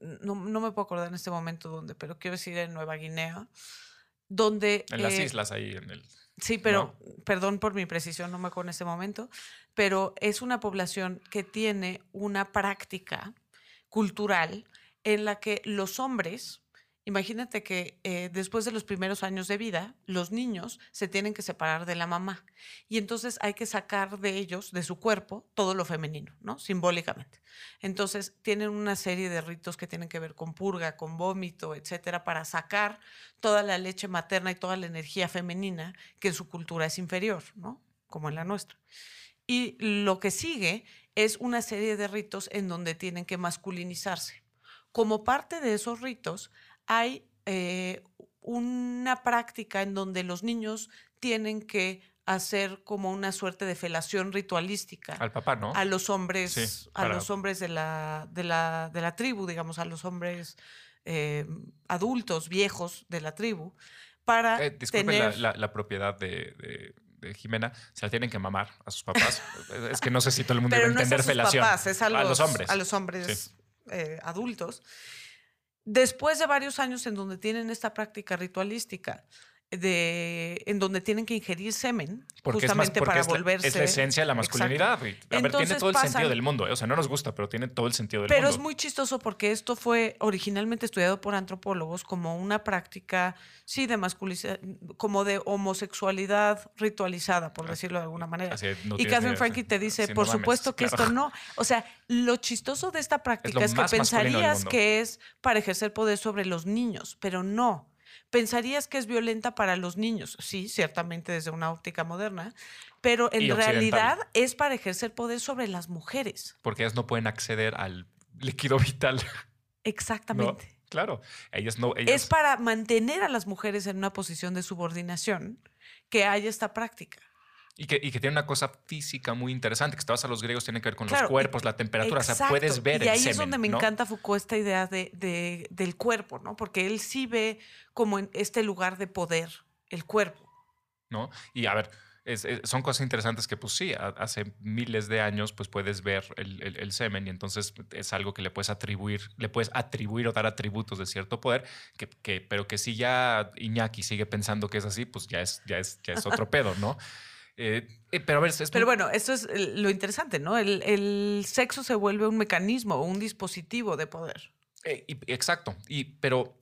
Speaker 4: no, no, me puedo acordar en este momento dónde, pero quiero decir en Nueva Guinea, donde...
Speaker 3: En las eh, islas ahí, en el...
Speaker 4: Sí, pero perdón por mi precisión, no me acuerdo en este momento, pero es una población que tiene una práctica cultural en la que los hombres Imagínate que eh, después de los primeros años de vida, los niños se tienen que separar de la mamá y entonces hay que sacar de ellos, de su cuerpo, todo lo femenino, ¿no? Simbólicamente. Entonces tienen una serie de ritos que tienen que ver con purga, con vómito, etcétera, para sacar toda la leche materna y toda la energía femenina que en su cultura es inferior, ¿no? Como en la nuestra. Y lo que sigue es una serie de ritos en donde tienen que masculinizarse. Como parte de esos ritos, hay eh, una práctica en donde los niños tienen que hacer como una suerte de felación ritualística.
Speaker 3: Al papá, ¿no?
Speaker 4: A los hombres, a los hombres de la, de, la, de la tribu, digamos, a los hombres eh, adultos, viejos de la tribu, para
Speaker 3: eh, disculpen la, propiedad de, Jimena, se la tienen que mamar a sus papás. es que no sé si todo el mundo
Speaker 4: Pero
Speaker 3: a entender felación.
Speaker 4: es a los, hombres. A los hombres adultos. Después de varios años en donde tienen esta práctica ritualística, de, en donde tienen que ingerir semen justamente para volverse.
Speaker 3: es la esencia de la masculinidad. A ver, tiene todo el sentido del mundo. ¿eh? O sea, no nos gusta, pero tiene todo el sentido del
Speaker 4: mundo.
Speaker 3: Pero
Speaker 4: es muy chistoso porque esto fue originalmente estudiado por antropólogos como una práctica, sí, de masculinidad, como de homosexualidad ritualizada, por ah, decirlo de alguna manera. y Catherine Frankie te dice, por supuesto que esto no. O sea, lo chistoso de esta práctica es que pensarías que es para ejercer poder sobre los niños, pero no pensarías que es violenta para los niños. Sí, ciertamente desde una óptica moderna, pero en realidad es para ejercer poder sobre las mujeres.
Speaker 3: Porque ellas no pueden acceder al líquido vital.
Speaker 4: Exactamente.
Speaker 3: claro, ellas no.
Speaker 4: Es para mantener a las mujeres en una posición de subordinación que haya esta práctica.
Speaker 3: Y que, tiene una cosa física muy interesante, que estabas a los griegos, tiene que ver con los cuerpos, la temperatura, o sea, puedes ver
Speaker 4: y
Speaker 3: ahí
Speaker 4: es donde me encanta Foucault esta idea de, del cuerpo, ¿no? Porque él sí ve como en este lugar de poder, el cuerpo.
Speaker 3: ¿No? Y a ver, son cosas interesantes que, pues sí, hace miles de años, pues puedes ver el, semen y entonces es algo que le puedes atribuir, le puedes atribuir o dar atributos de cierto poder, que, pero que si ya Iñaki sigue pensando que es así, pues ya es, ya es, ya es otro pedo, ¿no? Eh, eh, pero a ver,
Speaker 4: pero bueno, esto es lo interesante, ¿no? El, sexo se vuelve un mecanismo o un dispositivo de poder.
Speaker 3: Eh, exacto. Y, pero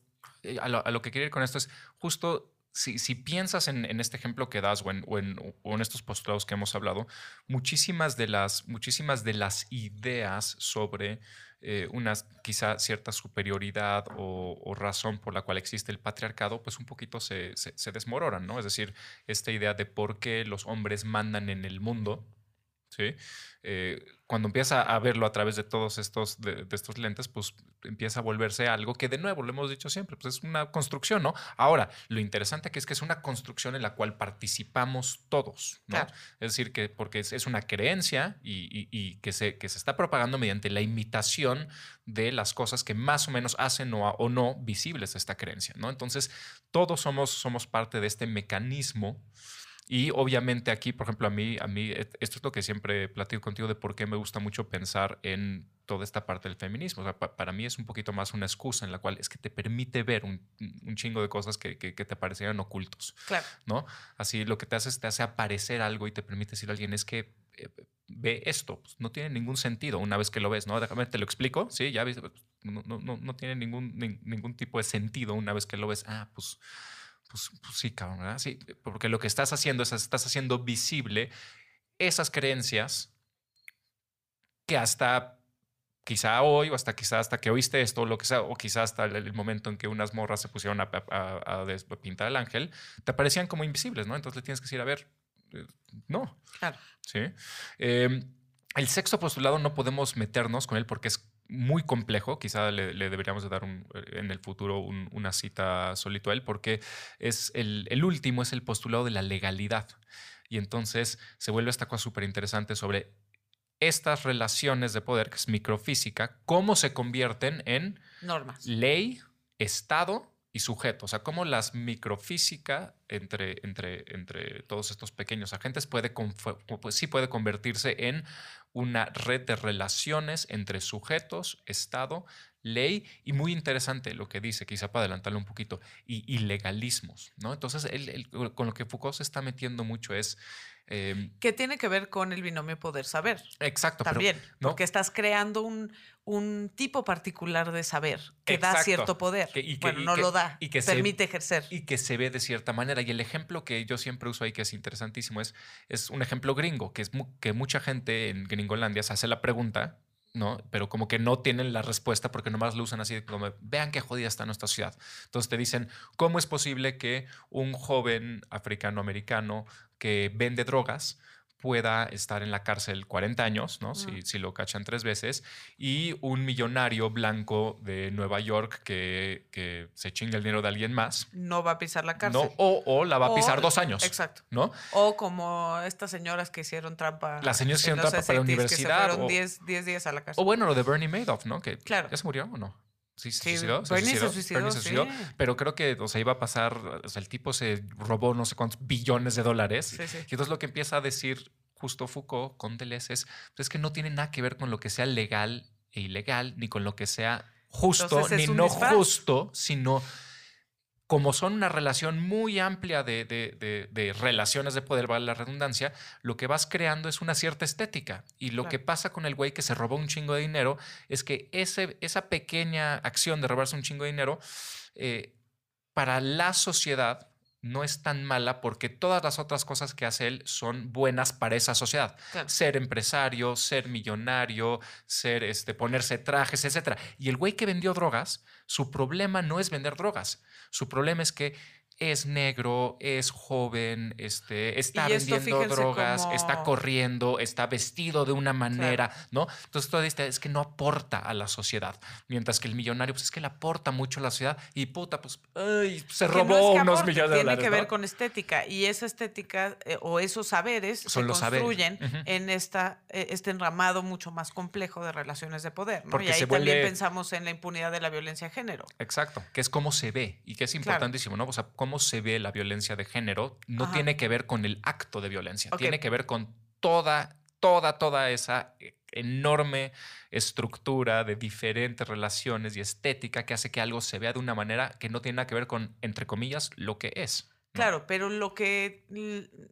Speaker 3: a lo, que quiero ir con esto es justo si, piensas en, este ejemplo que das o en, en, estos postulados que hemos hablado, muchísimas de las, muchísimas de las ideas sobre eh, una quizá cierta superioridad o, razón por la cual existe el patriarcado, pues un poquito se, se, desmoronan, ¿no? Es decir, esta idea de por qué los hombres mandan en el mundo, ¿sí? Eh, cuando empieza a verlo a través de todos estos, de, estos lentes, pues empieza a volverse algo que de nuevo, lo hemos dicho siempre, pues es una construcción, ¿no? Ahora, lo interesante aquí es que es una construcción en la cual participamos todos, ¿no? Es decir, que porque es, una creencia y, que, se, que se está propagando mediante la imitación de las cosas que más o menos hacen o, o no visibles esta creencia, ¿no? Entonces, todos somos, somos parte de este mecanismo y obviamente aquí, por ejemplo, a mí, a mí, esto es lo que siempre platico contigo de por qué me gusta mucho pensar en toda esta parte del feminismo. O sea, para mí es un poquito más una excusa en la cual es que te permite ver un, chingo de cosas que, que, te parecieran ocultos.
Speaker 4: Claro.
Speaker 3: ¿No? Así lo que te hace es te hace aparecer algo y te permite decirle a alguien es que eh, ve esto, pues, no tiene ningún sentido una vez que lo ves, ¿no? Déjame, te lo explico, sí, ya ves, no, no, no, tiene ningún, ningún tipo de sentido una vez que lo ves. Ah, pues pues, pues, sí, cabrón, ¿verdad? Sí, porque lo que estás haciendo es estás haciendo visible esas creencias que hasta quizá hoy o hasta quizá hasta que oíste esto o lo que sea, o quizá hasta el, el momento en que unas morras se pusieron a, a- a des- a pintar el ángel, te parecían como invisibles, ¿no? Entonces le tienes que decir, a ver, eh, no,
Speaker 4: Claro.
Speaker 3: ¿sí? Eh, el sexo postulado no podemos meternos con él porque es muy complejo. Quizá le, le deberíamos de dar un- eh, en el futuro un- una cita solito a él porque es el, el último es el postulado de la legalidad. Y entonces se vuelve esta cosa súper interesante sobre estas relaciones de poder, que es microfísica, cómo se convierten en
Speaker 4: Normas.
Speaker 3: ley, Estado y sujeto. O sea, cómo las microfísica entre, entre, entre todos estos pequeños agentes puede, pues sí puede convertirse en una red de relaciones entre sujetos, Estado, ley y muy interesante lo que dice, quizá para adelantarlo un poquito, y, legalismos. ¿no? Entonces, con lo que Foucault se está metiendo mucho es... eh,
Speaker 4: Que tiene que ver con el binomio poder-saber.
Speaker 3: exacto, pero-
Speaker 4: También,
Speaker 3: ¿no?
Speaker 4: porque estás creando un, un tipo particular de saber que da
Speaker 3: Exacto.
Speaker 4: cierto poder.
Speaker 3: Que- y que-
Speaker 4: bueno,
Speaker 3: y
Speaker 4: no
Speaker 3: que-
Speaker 4: lo da,
Speaker 3: y que se-
Speaker 4: permite ejercer.
Speaker 3: y que se ve de cierta manera. Y el ejemplo que yo siempre uso ahí, que es interesantísimo, es, es un ejemplo gringo, que es que mucha gente en Gringolandia se hace la pregunta, ¿no? Pero como que no tienen la respuesta porque nomás lo usan así como, vean qué jodida está nuestra ciudad. Entonces te dicen, ¿cómo es posible que un joven africano-americano que vende drogas pueda estar en la cárcel 40 años, ¿no? Si, si lo cachan tres veces, y un millonario blanco de Nueva York que, que se chinga el dinero de alguien más,
Speaker 4: No va a pisar la cárcel.
Speaker 3: ¿no? O, o la va a pisar dos años,
Speaker 4: Exacto.
Speaker 3: ¿no?
Speaker 4: O como estas señoras que hicieron trampa.
Speaker 3: Las señoras que hicieron trampa para la
Speaker 4: 60s,
Speaker 3: universidad,
Speaker 4: Que se fueron
Speaker 3: o-
Speaker 4: 10 10 días a la cárcel.
Speaker 3: O bueno, lo de Bernie Madoff, ¿no? Que
Speaker 4: Claro.
Speaker 3: ¿Ya se murió o no? Sí, se
Speaker 4: Sí,
Speaker 3: suicidó.
Speaker 4: Bernie se suicidó,
Speaker 3: Bernie se
Speaker 4: sí.
Speaker 3: suicidó. Pero creo que, o sea, iba a pasar, o sea, el tipo se robó no sé cuántos billones de dólares.
Speaker 4: Sí, sí.
Speaker 3: Y entonces lo que empieza a decir justo Foucault con Deleuze es, pues, es que no tiene nada que ver con lo que sea legal e ilegal, ni con lo que sea justo, ni no
Speaker 4: disfraz.
Speaker 3: justo, sino como son una relación muy amplia de, de- de- de relaciones de poder, vale la redundancia, lo que vas creando es una cierta estética. Y lo
Speaker 4: Claro.
Speaker 3: que pasa con el güey que se robó un chingo de dinero es que ese, esa pequeña acción de robarse un chingo de dinero, eh, para la sociedad no es tan mala porque todas las otras cosas que hace él son buenas para esa sociedad.
Speaker 4: Claro.
Speaker 3: Ser empresario, ser millonario, ser este, ponerse trajes, etcétera. Y el güey que vendió drogas, su problema no es vender drogas. Su problema es que es negro, es joven, este, está
Speaker 4: esto,
Speaker 3: vendiendo drogas, está corriendo, está vestido de una manera, ¿no? Entonces todo esto es que no aporta a la sociedad. Mientras que el millonario, pues es que le aporta mucho a la sociedad y puta, pues ay, se
Speaker 4: Que
Speaker 3: robó
Speaker 4: no es que
Speaker 3: unos
Speaker 4: aporte,
Speaker 3: millones de
Speaker 4: tiene
Speaker 3: dólares.
Speaker 4: que
Speaker 3: ¿no?
Speaker 4: ver con estética y esa estética eh, o esos saberes
Speaker 3: Son
Speaker 4: se
Speaker 3: los saberes.
Speaker 4: construyen en esta eh, este enramado mucho más complejo de relaciones de poder ¿no?
Speaker 3: Porque
Speaker 4: y ahí
Speaker 3: se
Speaker 4: también pensamos en la impunidad de la violencia de género
Speaker 3: Exacto, que es cómo se ve y que es
Speaker 4: Claro.
Speaker 3: importantísimo, ¿no? O sea, cómo se ve la violencia de género no
Speaker 4: Ajá.
Speaker 3: tiene que ver con el acto de violencia, tiene que ver con toda, toda, toda esa eh, enorme estructura de diferentes relaciones y estética que hace que algo se vea de una manera que no tiene nada que ver con, entre comillas, lo que es. ¿no?
Speaker 4: Claro, pero lo que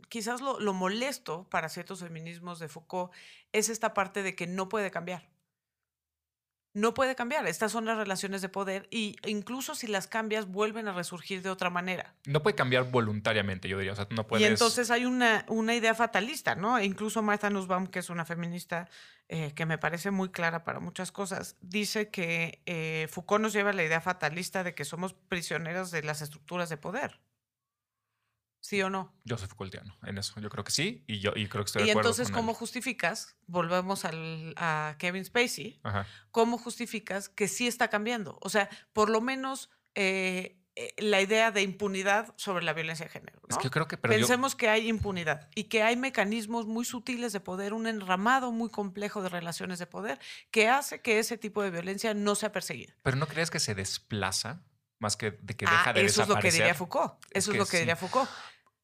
Speaker 4: quizás lo, lo molesto para ciertos feminismos de Foucault es esta parte de que no puede cambiar. No puede cambiar. Estas son las relaciones de poder y incluso si las cambias vuelven a resurgir de otra manera.
Speaker 3: No puede cambiar voluntariamente, yo diría. O sea, no puedes.
Speaker 4: Y entonces hay una, una idea fatalista, ¿no? E incluso Martha Nussbaum, que es una feminista eh, que me parece muy clara para muchas cosas, dice que eh, Foucault nos lleva a la idea fatalista de que somos prisioneras de las estructuras de poder. ¿Sí o no?
Speaker 3: Yo soy Foucaultiano en eso. Yo creo que sí y yo y creo que estoy de
Speaker 4: Y
Speaker 3: acuerdo.
Speaker 4: entonces,
Speaker 3: con
Speaker 4: ¿cómo
Speaker 3: él.
Speaker 4: justificas? Volvemos al, a Kevin Spacey.
Speaker 3: Ajá.
Speaker 4: ¿Cómo justificas que sí está cambiando? O sea, por lo menos eh, eh, la idea de impunidad sobre la violencia de género.
Speaker 3: Es que yo creo que. Pero yo-
Speaker 4: Pensemos que hay impunidad y que hay mecanismos muy sutiles de poder, un enramado muy complejo de relaciones de poder que hace que ese tipo de violencia no sea perseguida.
Speaker 3: Pero no crees que se desplaza más que de que
Speaker 4: Ah,
Speaker 3: deja de
Speaker 4: eso es lo que
Speaker 3: desaparecer?
Speaker 4: diría Foucault.
Speaker 3: Es
Speaker 4: Eso es
Speaker 3: que
Speaker 4: lo que
Speaker 3: sí.
Speaker 4: diría Foucault.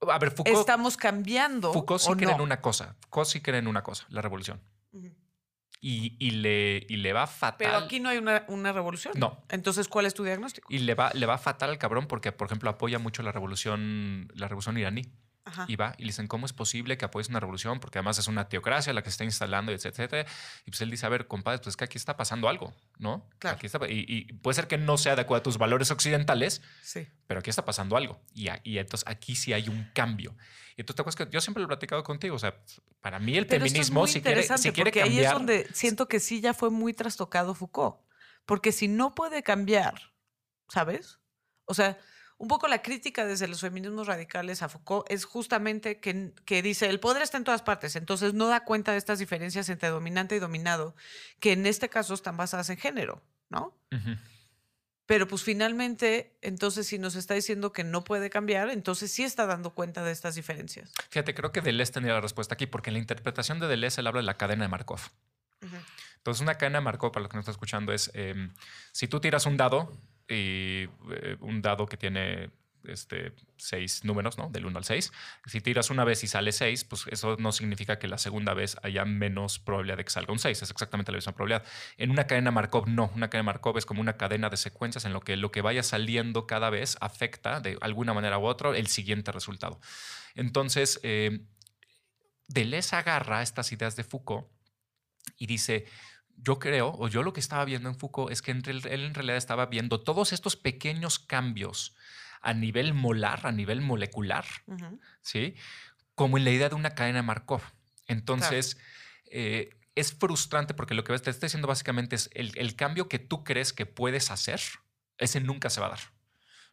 Speaker 3: A ver, Foucault,
Speaker 4: Estamos cambiando.
Speaker 3: Foucault sí cree en una cosa. Foucault sí cree en una cosa, la revolución. Y, y le, y le va fatal.
Speaker 4: Pero aquí no hay una, una revolución.
Speaker 3: No.
Speaker 4: Entonces, ¿cuál es tu diagnóstico?
Speaker 3: Y le va, le va fatal al cabrón porque, por ejemplo, apoya mucho la revolución, la revolución iraní.
Speaker 4: Ajá.
Speaker 3: Y va y le dicen, ¿cómo es posible que apoyes una revolución? Porque además es una teocracia la que se está instalando, etcétera. Y pues él dice, a ver, compadre, pues es que aquí está pasando algo, ¿no?
Speaker 4: Claro.
Speaker 3: Aquí está, y, y puede ser que no sea de acuerdo a tus valores occidentales,
Speaker 4: Sí.
Speaker 3: pero aquí está pasando algo. Y, y entonces aquí sí hay un cambio. Y tú te acuerdas que yo siempre lo he platicado contigo. O sea, para mí el
Speaker 4: Pero es
Speaker 3: feminismo,
Speaker 4: muy
Speaker 3: si quiere, si quiere cambiar.
Speaker 4: ahí es donde siento que sí ya fue muy trastocado Foucault. Porque si no puede cambiar, ¿sabes? O sea, un poco la crítica desde los feminismos radicales a Foucault es justamente que, que dice el poder está en todas partes, entonces no da cuenta de estas diferencias entre dominante y dominado, que en este caso están basadas en género, ¿no? Pero pues finalmente, entonces si nos está diciendo que no puede cambiar, entonces sí está dando cuenta de estas diferencias.
Speaker 3: Fíjate, creo que Deleuze tenía la respuesta aquí, porque en la interpretación de Deleuze él habla de la cadena de Markov. Entonces, una cadena de Markov, para los que no están escuchando, es em, si tú tiras un dado y eh, un dado que tiene este, seis números, ¿no? Del 1 al 6. Si tiras una vez y sale 6, pues eso no significa que la segunda vez haya menos probabilidad de que salga un 6. Es exactamente la misma probabilidad. En una cadena Markov, no. Una cadena Markov es como una cadena de secuencias en lo que lo que vaya saliendo cada vez afecta de alguna manera u otra el siguiente resultado. Entonces, eh, Deleuze agarra estas ideas de Foucault y dice, yo creo, o yo lo que estaba viendo en Foucault es que él en realidad estaba viendo todos estos pequeños cambios a nivel molar, a nivel molecular. ¿sí? Como en la idea de una cadena Markov. Entonces, eh, es frustrante porque lo que te está diciendo básicamente es el, el cambio que tú crees que puedes hacer, ese nunca se va a dar.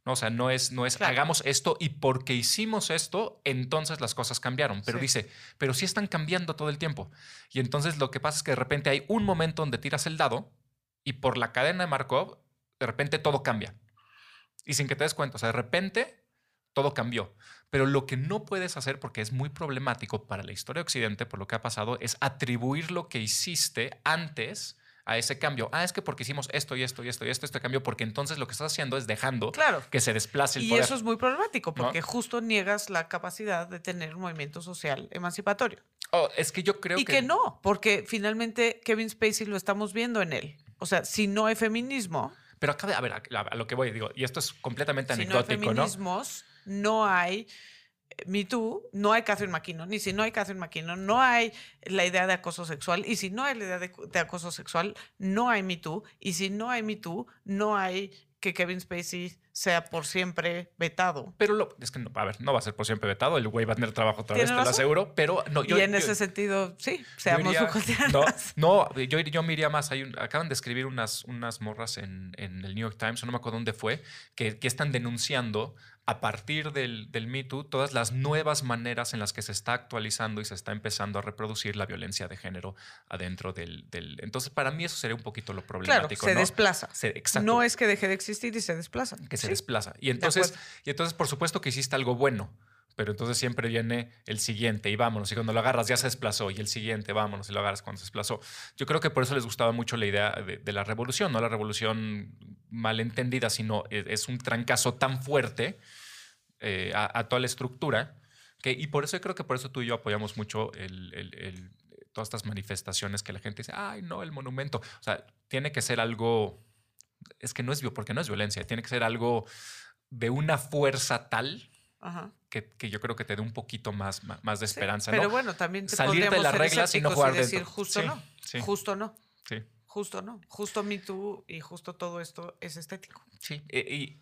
Speaker 3: ¿No? O sea, no es, no es
Speaker 4: Claro.
Speaker 3: hagamos esto y porque hicimos esto, entonces las cosas cambiaron. Pero
Speaker 4: Sí.
Speaker 3: dice, pero sí están cambiando todo el tiempo. Y entonces lo que pasa es que de repente hay un momento donde tiras el dado y por la cadena de Markov, de repente todo cambia. Y sin que te des cuenta, o sea, de repente todo cambió. Pero lo que no puedes hacer, porque es muy problemático para la historia de Occidente, por lo que ha pasado, es atribuir lo que hiciste antes a ese cambio. Ah, es que porque hicimos esto y esto y esto y esto, este cambio, porque entonces lo que estás haciendo es dejando
Speaker 4: Claro.
Speaker 3: que se desplace el
Speaker 4: Y
Speaker 3: poder.
Speaker 4: eso es muy problemático
Speaker 3: ¿No?
Speaker 4: porque justo niegas la capacidad de tener un movimiento social emancipatorio.
Speaker 3: Oh, es que yo creo
Speaker 4: y que, no, porque finalmente Kevin Spacey lo estamos viendo en él. O sea, si no hay feminismo,
Speaker 3: Pero acá, a ver, a, lo que voy, digo, y esto es completamente
Speaker 4: si no hay
Speaker 3: anecdótico, ¿no?
Speaker 4: feminismos, no hay Me Too, no hay Catherine McKinnon. Y si no hay Catherine McKinnon, no hay la idea de acoso sexual. Y si no hay la idea de, de acoso sexual, no hay Me Too. Y si no hay Me Too, no hay que Kevin Spacey sea por siempre vetado.
Speaker 3: Pero lo, es que no, a ver, no va a ser por siempre vetado. El güey va a tener trabajo otra vez, te lo aseguro. Pero no, yo.
Speaker 4: y en
Speaker 3: yo-
Speaker 4: ese sentido, sí, seamos.
Speaker 3: No, no yo, yo me iría más. Hay un- acaban de escribir unas, unas morras en, en el New York Times, no me acuerdo dónde fue, que, que están denunciando a partir del, del Me Too todas las nuevas maneras en las que se está actualizando y se está empezando a reproducir la violencia de género adentro del. del- entonces, para mí eso sería un poquito lo
Speaker 4: Claro,
Speaker 3: problemático.
Speaker 4: se
Speaker 3: ¿no?
Speaker 4: desplaza.
Speaker 3: Se- exacto.
Speaker 4: No es que deje de existir y se desplaza.
Speaker 3: que se
Speaker 4: Sí.
Speaker 3: desplaza. Y entonces, y entonces, por supuesto que hiciste algo bueno, pero entonces siempre viene el siguiente y vámonos. Y cuando lo agarras ya se desplazó y el siguiente, vámonos y lo agarras cuando se desplazó. Yo creo que por eso les gustaba mucho la idea de, la revolución, no la revolución malentendida, sino es, es un trancazo tan fuerte eh, a, a toda la estructura. Que, y por eso creo que por eso tú y yo apoyamos mucho todas estas manifestaciones que la gente dice, ay, no, el monumento. O sea, tiene que ser algo, es que no es, no es violencia, tiene que ser algo de una fuerza tal
Speaker 4: Ajá.
Speaker 3: Que, que yo creo que te dé un poquito más, más de
Speaker 4: Sí,
Speaker 3: esperanza.
Speaker 4: Pero
Speaker 3: ¿no?
Speaker 4: bueno, también te
Speaker 3: Salir de las reglas y no jugar
Speaker 4: decir
Speaker 3: dentro.
Speaker 4: justo
Speaker 3: Sí,
Speaker 4: no.
Speaker 3: sí.
Speaker 4: Justo no. Justo no. Justo Me Too y justo todo esto es estético.
Speaker 3: sí. E- Y,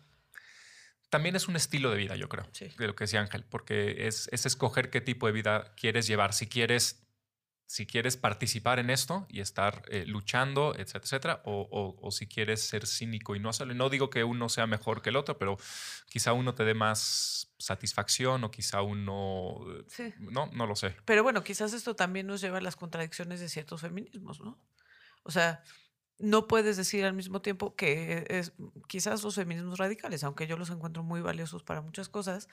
Speaker 3: también es un estilo de vida, yo creo,
Speaker 4: Sí.
Speaker 3: de lo que decía Ángel, porque es, es escoger qué tipo de vida quieres llevar. Si quieres, si quieres participar en esto y estar eh, luchando, etcétera, etcétera, o, o- o si quieres ser cínico y no hacerlo. No digo que uno sea mejor que el otro, pero quizá uno te dé más satisfacción o quizá uno... eh,
Speaker 4: Sí.
Speaker 3: No, no lo sé.
Speaker 4: Pero bueno, quizás esto también nos lleva a las contradicciones de ciertos feminismos, ¿no? O sea, no puedes decir al mismo tiempo que es, quizás los feminismos radicales, aunque yo los encuentro muy valiosos para muchas cosas,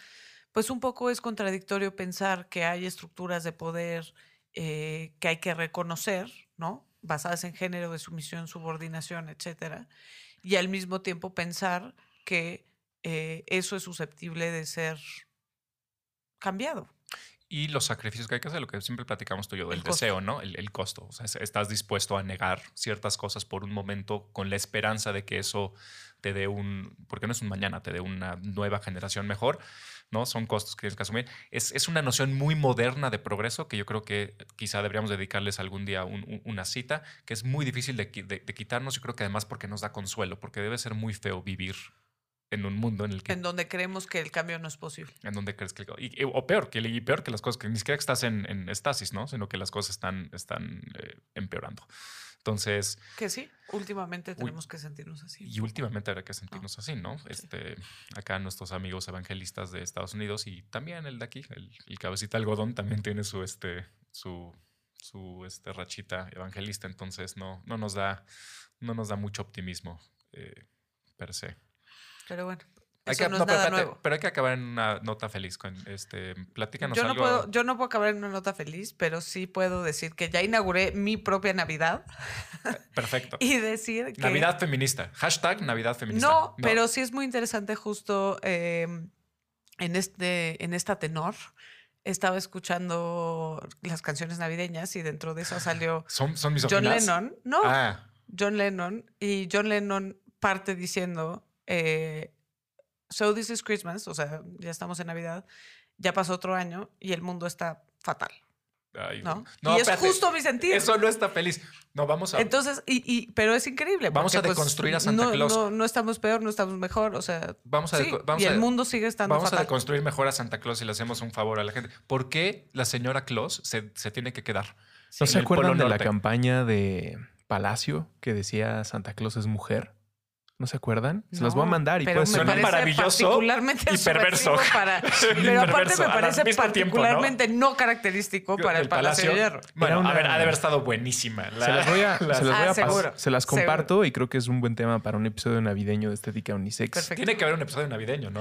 Speaker 4: pues un poco es contradictorio pensar que hay estructuras de poder eh, que hay que reconocer, ¿no? Basadas en género, de sumisión, subordinación, etcétera, y al mismo tiempo pensar que eh, eso es susceptible de ser cambiado.
Speaker 3: Y los sacrificios que hay que hacer, lo que siempre platicamos tú y yo, del
Speaker 4: El costo.
Speaker 3: deseo, ¿no? El, el costo. O sea, es- estás dispuesto a negar ciertas cosas por un momento con la esperanza de que eso te dé un, porque no es un mañana, te dé una nueva generación mejor. ¿No? Son costos que tienes que asumir. Es, es una noción muy moderna de progreso que yo creo que quizá deberíamos dedicarles algún día un- un- una cita, que es muy difícil de, de- de quitarnos. Yo creo que además porque nos da consuelo, porque debe ser muy feo vivir en un mundo en el que
Speaker 4: En donde creemos que el cambio no es posible.
Speaker 3: en donde crees que y- y- o peor que y peor que las cosas que ni siquiera que estás en, en estasis no sino que las cosas están están eh, empeorando entonces
Speaker 4: Que sí, últimamente tenemos que sentirnos así.
Speaker 3: y últimamente habrá que sentirnos así no este acá nuestros amigos evangelistas de Estados Unidos y también el de aquí el, el cabecita algodón también tiene su este su su este rachita evangelista. Entonces no no nos da no nos da mucho optimismo eh, per se.
Speaker 4: Pero bueno,
Speaker 3: Hay que-
Speaker 4: no,
Speaker 3: no,
Speaker 4: es
Speaker 3: pero
Speaker 4: nada
Speaker 3: espérate,
Speaker 4: nuevo.
Speaker 3: Pero hay que acabar en una nota feliz. Con, este, platícanos
Speaker 4: Yo no,
Speaker 3: algo.
Speaker 4: puedo, yo no puedo acabar en una nota feliz, pero sí puedo decir que ya inauguré mi propia Navidad
Speaker 3: Perfecto.
Speaker 4: y decir que...
Speaker 3: Navidad feminista. Hashtag Navidad feminista.
Speaker 4: No, pero sí es muy interesante justo eh, en, este, en esta tenor. Estaba escuchando las canciones navideñas y dentro de eso salió
Speaker 3: Son, son mis
Speaker 4: John Lennon. No,
Speaker 3: Ah,
Speaker 4: John Lennon. Y John Lennon parte diciendo, eh, So this is Christmas, o sea, ya estamos en Navidad, ya pasó otro año y el mundo está fatal,
Speaker 3: ay,
Speaker 4: ¿no?
Speaker 3: no,
Speaker 4: y es
Speaker 3: espérate.
Speaker 4: justo mi sentido.
Speaker 3: Eso no está feliz. No, vamos a.
Speaker 4: Entonces, y, y- pero es increíble.
Speaker 3: Vamos
Speaker 4: porque,
Speaker 3: a
Speaker 4: pues,
Speaker 3: deconstruir a Santa
Speaker 4: no,
Speaker 3: Claus.
Speaker 4: No, no estamos peor, no estamos mejor, o sea,
Speaker 3: vamos a,
Speaker 4: sí,
Speaker 3: vamos
Speaker 4: y
Speaker 3: a-
Speaker 4: el mundo sigue estando
Speaker 3: Vamos a
Speaker 4: fatal.
Speaker 3: deconstruir mejor a Santa Claus y le hacemos un favor a la gente. ¿Por qué la señora Claus se, se tiene que quedar?
Speaker 1: ¿No se acuerdan de la campaña de Palacio que decía Santa Claus es mujer? ¿No se acuerdan? Se las voy a mandar y puede ser.
Speaker 3: maravilloso
Speaker 4: particularmente
Speaker 3: y perverso.
Speaker 4: Para, pero aparte me parece
Speaker 3: mismo tiempo, ¿no?
Speaker 4: particularmente ¿no? característico para el
Speaker 3: Del
Speaker 4: Palacio de Hierro.
Speaker 3: Bueno, a ver, ha de haber estado buenísima. La-
Speaker 1: Se las voy a,
Speaker 3: la-
Speaker 1: se las voy
Speaker 4: Ah,
Speaker 1: a pas-
Speaker 4: seguro,
Speaker 1: se las
Speaker 4: seguro.
Speaker 1: comparto y creo que es un buen tema para un episodio navideño de estética unisex.
Speaker 4: Perfecto.
Speaker 3: Tiene que haber un episodio navideño, ¿no?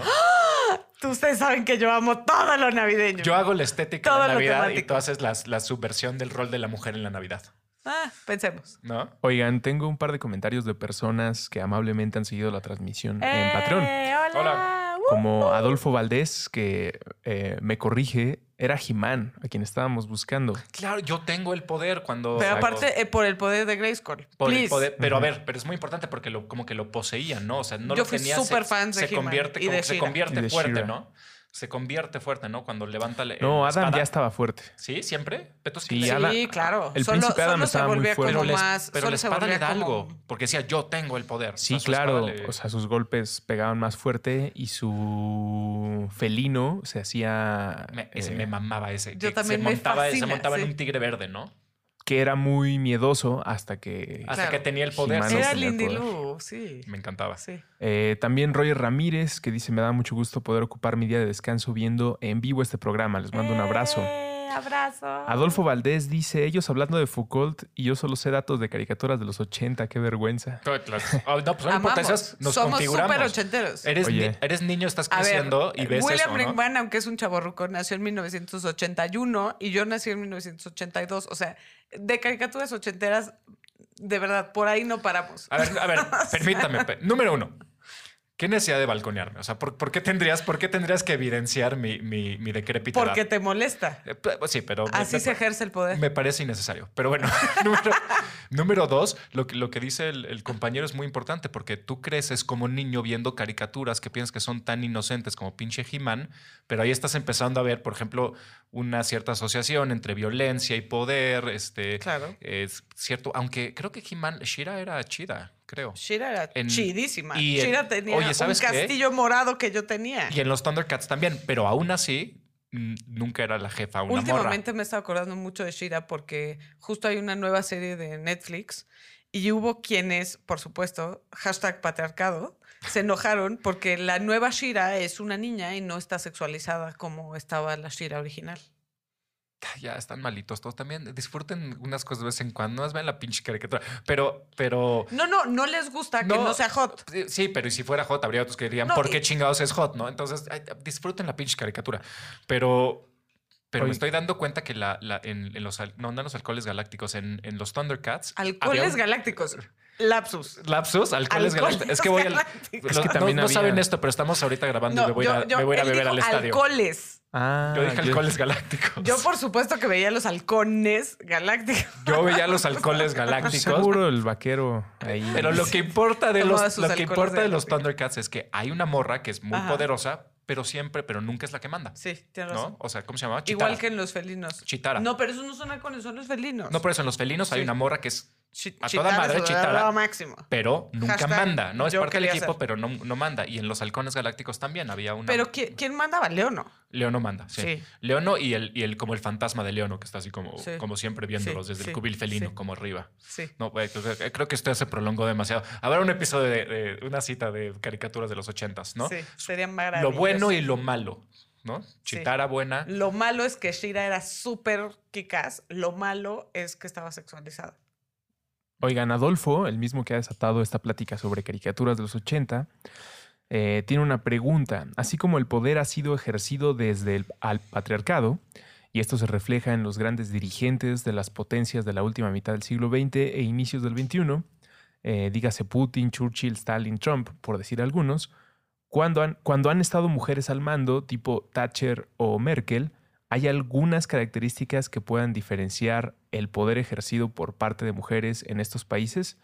Speaker 4: Tú Ustedes saben que yo amo todo lo navideño.
Speaker 3: Yo hago la estética
Speaker 4: Todo
Speaker 3: de
Speaker 4: lo
Speaker 3: Navidad y tú haces la subversión del rol de la mujer en la Navidad,
Speaker 4: Ah, pensemos.
Speaker 3: ¿no?
Speaker 1: Oigan, tengo un par de comentarios de personas que amablemente han seguido la transmisión en Patreon.
Speaker 4: Eh, hola.
Speaker 3: Hola.
Speaker 4: Uh.
Speaker 1: Como Adolfo Valdés, que eh, me corrige, era Jimán, a quien estábamos buscando.
Speaker 3: Claro, yo tengo el poder cuando...
Speaker 4: Pero
Speaker 3: hago-
Speaker 4: aparte, eh, por el poder de Grayskull.
Speaker 3: por el poder- pero a ver, pero es muy importante porque lo, como que lo poseían, ¿no? O sea, no
Speaker 4: Yo
Speaker 3: lo
Speaker 4: fui
Speaker 3: tenía.
Speaker 4: súper
Speaker 3: se,
Speaker 4: fan de
Speaker 3: se convierte,
Speaker 4: y
Speaker 3: como
Speaker 4: de
Speaker 3: que se convierte
Speaker 1: Y de
Speaker 3: fuerte. ¿no? Se convierte fuerte, ¿no? Cuando levanta la
Speaker 1: No, Adam
Speaker 3: espada.
Speaker 1: ya estaba fuerte.
Speaker 3: ¿Sí? ¿Siempre?
Speaker 1: Sí,
Speaker 3: le-
Speaker 4: Sí,
Speaker 1: Adam-
Speaker 4: claro.
Speaker 1: el
Speaker 4: solo,
Speaker 1: príncipe Adam
Speaker 4: solo se
Speaker 1: estaba muy
Speaker 4: volvía
Speaker 1: fuerte.
Speaker 3: pero,
Speaker 4: más.
Speaker 3: pero
Speaker 4: solo
Speaker 3: la espada le da
Speaker 4: como-
Speaker 3: algo. Porque decía, yo tengo el poder.
Speaker 1: Sí,
Speaker 3: O sea,
Speaker 1: claro.
Speaker 3: le-
Speaker 1: O sea, sus golpes pegaban más fuerte y su felino se hacía.
Speaker 3: me, ese
Speaker 1: eh,
Speaker 3: me mamaba ese.
Speaker 4: Yo
Speaker 3: que
Speaker 4: también
Speaker 3: se
Speaker 4: me
Speaker 3: montaba, se montaba en un tigre verde, ¿no?
Speaker 1: Que era muy miedoso hasta que.
Speaker 3: Hasta
Speaker 4: Claro.
Speaker 3: que tenía el poder. Sí,
Speaker 1: no
Speaker 4: Era
Speaker 1: tenía
Speaker 4: Lindy
Speaker 1: poder.
Speaker 4: Lou, sí.
Speaker 3: Me encantaba.
Speaker 4: Sí.
Speaker 1: Eh, también Roger Ramírez, que dice: Me da mucho gusto poder ocupar mi día de descanso viendo en vivo este programa. Les mando un abrazo.
Speaker 4: Eh, abrazo.
Speaker 1: Adolfo Valdés dice: Ellos hablando de Foucault y yo solo sé datos de caricaturas de los 80. Qué vergüenza.
Speaker 3: Oh, no, pues no importa,
Speaker 4: Amamos.
Speaker 3: esas nos
Speaker 4: Somos
Speaker 3: configuramos.
Speaker 4: súper ochenteros.
Speaker 3: Eres,
Speaker 1: Oye.
Speaker 3: ni- eres niño, estás
Speaker 4: ver,
Speaker 3: creciendo y ves
Speaker 4: William
Speaker 3: eso, ¿no?
Speaker 4: Brinkman, aunque es un chaborruco, nació en 1981 y yo nací en 1982. O sea, de caricaturas ochenteras, de verdad, por ahí no paramos.
Speaker 3: A ver, a ver, permítame. pe- Número uno. ¿Qué necesidad de balconearme? O sea, ¿por, por qué, tendrías, por qué tendrías que evidenciar mi, mi?
Speaker 4: Porque te molesta.
Speaker 3: Eh, pues, Sí, pero...
Speaker 4: Así
Speaker 3: me-
Speaker 4: se ejerce el poder.
Speaker 3: Me parece innecesario. Pero bueno, número, número dos, lo que, lo que dice el, el compañero es muy importante porque tú creces como niño viendo caricaturas que piensas que son tan inocentes como pinche He-Man, pero ahí estás empezando a ver, por ejemplo, una cierta asociación entre violencia y poder. Este,
Speaker 4: Claro.
Speaker 3: Es cierto, aunque creo que He-Man, Shira era chida, creo.
Speaker 4: Shira era
Speaker 3: En-
Speaker 4: chidísima.
Speaker 3: y en-
Speaker 4: Shira tenía
Speaker 3: Oye, ¿sabes
Speaker 4: un
Speaker 3: qué?
Speaker 4: castillo morado que yo tenía.
Speaker 3: Y en los Thundercats también, pero aún así nunca era la jefa una
Speaker 4: Últimamente me he estado acordando mucho de Shira porque justo hay una nueva serie de Netflix y hubo quienes, por supuesto, hashtag patriarcado, se enojaron porque la nueva Shira es una niña y no está sexualizada como estaba la Shira original.
Speaker 3: Ya están malitos todos también. Disfruten unas cosas de vez en cuando. No más vean la pinche caricatura. Pero, pero.
Speaker 4: No, no, no les gusta que no sea hot.
Speaker 3: Sí, pero y si fuera hot, habría otros que dirían,
Speaker 4: No,
Speaker 3: ¿por
Speaker 4: y-
Speaker 3: qué chingados es hot? ¿No? Entonces, ay, disfruten la pinche caricatura. Pero, pero me estoy dando cuenta que la, la- en, en los, no, no en los alcoholes galácticos, en, en los Thundercats.
Speaker 4: Alcoholes
Speaker 3: un-
Speaker 4: galácticos. Lapsus.
Speaker 3: Lapsus, alcoholes,
Speaker 4: Alcoholes
Speaker 3: galácticos. Es que voy al.
Speaker 4: galácticos.
Speaker 1: Es que
Speaker 3: no-
Speaker 1: también
Speaker 3: no,
Speaker 1: había-
Speaker 3: saben esto, pero estamos ahorita grabando y me voy, a, me voy a beber
Speaker 4: dijo
Speaker 3: al estadio.
Speaker 4: alcoholes.
Speaker 1: Ah,
Speaker 3: Yo dije alcoholes galácticos.
Speaker 4: Yo, por supuesto, que veía los halcones galácticos.
Speaker 3: Yo veía los
Speaker 1: Pues
Speaker 3: galácticos.
Speaker 1: Seguro el vaquero ahí.
Speaker 3: Pero lo que importa de los, lo que importa de los. Thundercats es que hay una morra que es muy
Speaker 4: Ajá.
Speaker 3: poderosa, pero siempre, pero nunca es la que manda.
Speaker 4: Sí, tienes razón.
Speaker 3: ¿No? O sea, ¿cómo se llamaba? Chitara.
Speaker 4: Igual que en los felinos.
Speaker 3: Chitara.
Speaker 4: No, pero esos no son halcones, son los felinos.
Speaker 3: No, por eso en los felinos hay una morra que es
Speaker 4: Chi-
Speaker 3: a
Speaker 4: chitara
Speaker 3: toda madre, chitara.
Speaker 4: máximo.
Speaker 3: pero nunca
Speaker 4: Hashtag,
Speaker 3: manda, ¿no? Es parte del equipo,
Speaker 4: ser.
Speaker 3: pero no, no manda. Y en los halcones galácticos también había una.
Speaker 4: Pero ¿quién, quién mandaba? Leono.
Speaker 3: Leono manda, sí.
Speaker 4: Sí.
Speaker 3: Leono y el, y el como el fantasma de Leono, que está así como,
Speaker 4: Sí.
Speaker 3: como siempre viéndolos
Speaker 4: Sí,
Speaker 3: desde
Speaker 4: sí,
Speaker 3: el cubil felino,
Speaker 4: sí.
Speaker 3: como arriba.
Speaker 4: Sí.
Speaker 3: No, creo, que- esto ya se prolongó demasiado. Habrá un episodio de, de una cita de caricaturas de los ochentas, ¿no?
Speaker 4: Sí, sería
Speaker 3: Lo
Speaker 4: maravilloso.
Speaker 3: bueno y lo malo, ¿no?
Speaker 4: Sí.
Speaker 3: Chitara buena.
Speaker 4: Lo malo es que Shira era súper kikaz. Lo malo es que estaba sexualizada.
Speaker 1: Oigan, Adolfo, el mismo que ha desatado esta plática sobre caricaturas de los 80, eh, tiene una pregunta. Así como el poder ha sido ejercido desde el al patriarcado, y esto se refleja en los grandes dirigentes de las potencias de la última mitad del siglo XX e inicios del XXI, eh, dígase Putin, Churchill, Stalin, Trump, por decir algunos, cuando han, cuando han estado mujeres al mando, tipo Thatcher o Merkel, ¿hay algunas características que puedan diferenciar el poder ejercido por parte de mujeres en estos países?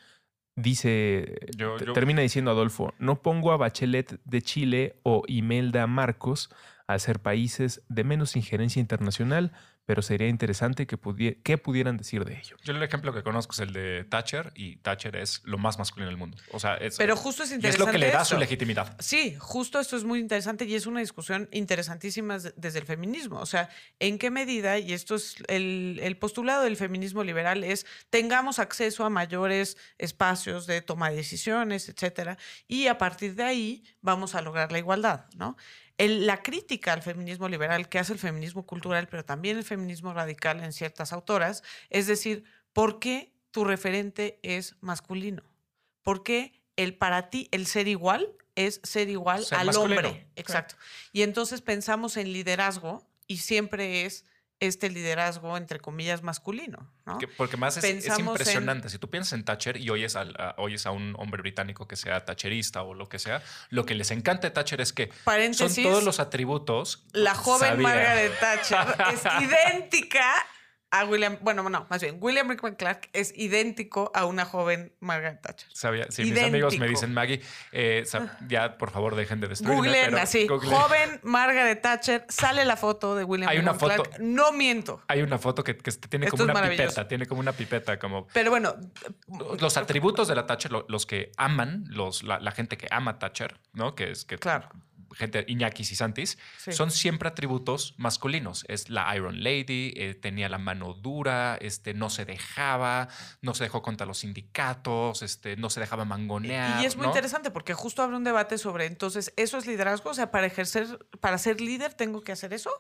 Speaker 1: Dice,
Speaker 3: Yo-
Speaker 1: te-
Speaker 3: yo-
Speaker 1: termina diciendo Adolfo, no pongo a Bachelet de Chile o Imelda Marcos a ser países de menos injerencia internacional, pero sería interesante que, pudie- que pudieran decir de ello.
Speaker 3: Yo el ejemplo que conozco es el de Thatcher y Thatcher es lo más masculino del mundo. O sea, es,
Speaker 4: Pero justo es
Speaker 3: y es
Speaker 4: interesante.
Speaker 3: lo que le da
Speaker 4: esto.
Speaker 3: su legitimidad.
Speaker 4: Sí, justo esto es muy interesante y es una discusión interesantísima de- desde el feminismo. O sea, ¿en qué medida, y esto es el, el postulado del feminismo liberal, es tengamos acceso a mayores espacios de toma de decisiones, etcétera, y a partir de ahí vamos a lograr la igualdad, ¿no? El- la crítica al feminismo liberal que hace el feminismo cultural, pero también el feminismo radical en ciertas autoras, es decir, ¿por qué tu referente es masculino? ¿Por qué el para ti el ser igual es ser igual
Speaker 3: Ser
Speaker 4: al
Speaker 3: masculino.
Speaker 4: hombre? Exacto. Y entonces pensamos en liderazgo y siempre es este liderazgo entre comillas masculino, ¿no?
Speaker 3: Que- porque más es, es
Speaker 4: Pensamos en-
Speaker 3: impresionante. Si tú piensas en Thatcher y oyes, a, oyes a un hombre británico que sea thatcherista o lo que sea, lo que les encanta de Thatcher es que son todos los atributos.
Speaker 4: La joven
Speaker 3: Sabía.
Speaker 4: Margaret Thatcher es idéntica a William, bueno, no, más bien, William Rickman Clark es idéntico a una joven Margaret Thatcher.
Speaker 3: Sabía, sí, mis amigos me dicen, Maggie, eh, sa- ya por favor dejen de destruirme.
Speaker 4: Googleen
Speaker 3: pero
Speaker 4: así, joven Margaret Thatcher, sale la foto de William
Speaker 3: Hay una
Speaker 4: Rickman
Speaker 3: foto-
Speaker 4: Clark. No miento.
Speaker 3: Hay una foto que, que tiene
Speaker 4: Esto
Speaker 3: como una pipeta, tiene como una pipeta, como
Speaker 4: Pero bueno,
Speaker 3: los atributos de la Thatcher, lo- los que aman, los, la, la gente que ama Thatcher, ¿no? Que es que
Speaker 4: Claro.
Speaker 3: Gente Iñakis y Santis,
Speaker 4: Sí.
Speaker 3: son siempre atributos masculinos. Es la Iron Lady, eh, tenía la mano dura, este, no se dejaba, no se dejó contra los sindicatos, este, no se dejaba mangonear.
Speaker 4: Y es muy
Speaker 3: ¿no?
Speaker 4: interesante porque justo abre un debate sobre entonces, ¿eso es liderazgo? O sea, para ejercer, para ser líder, ¿tengo que hacer eso?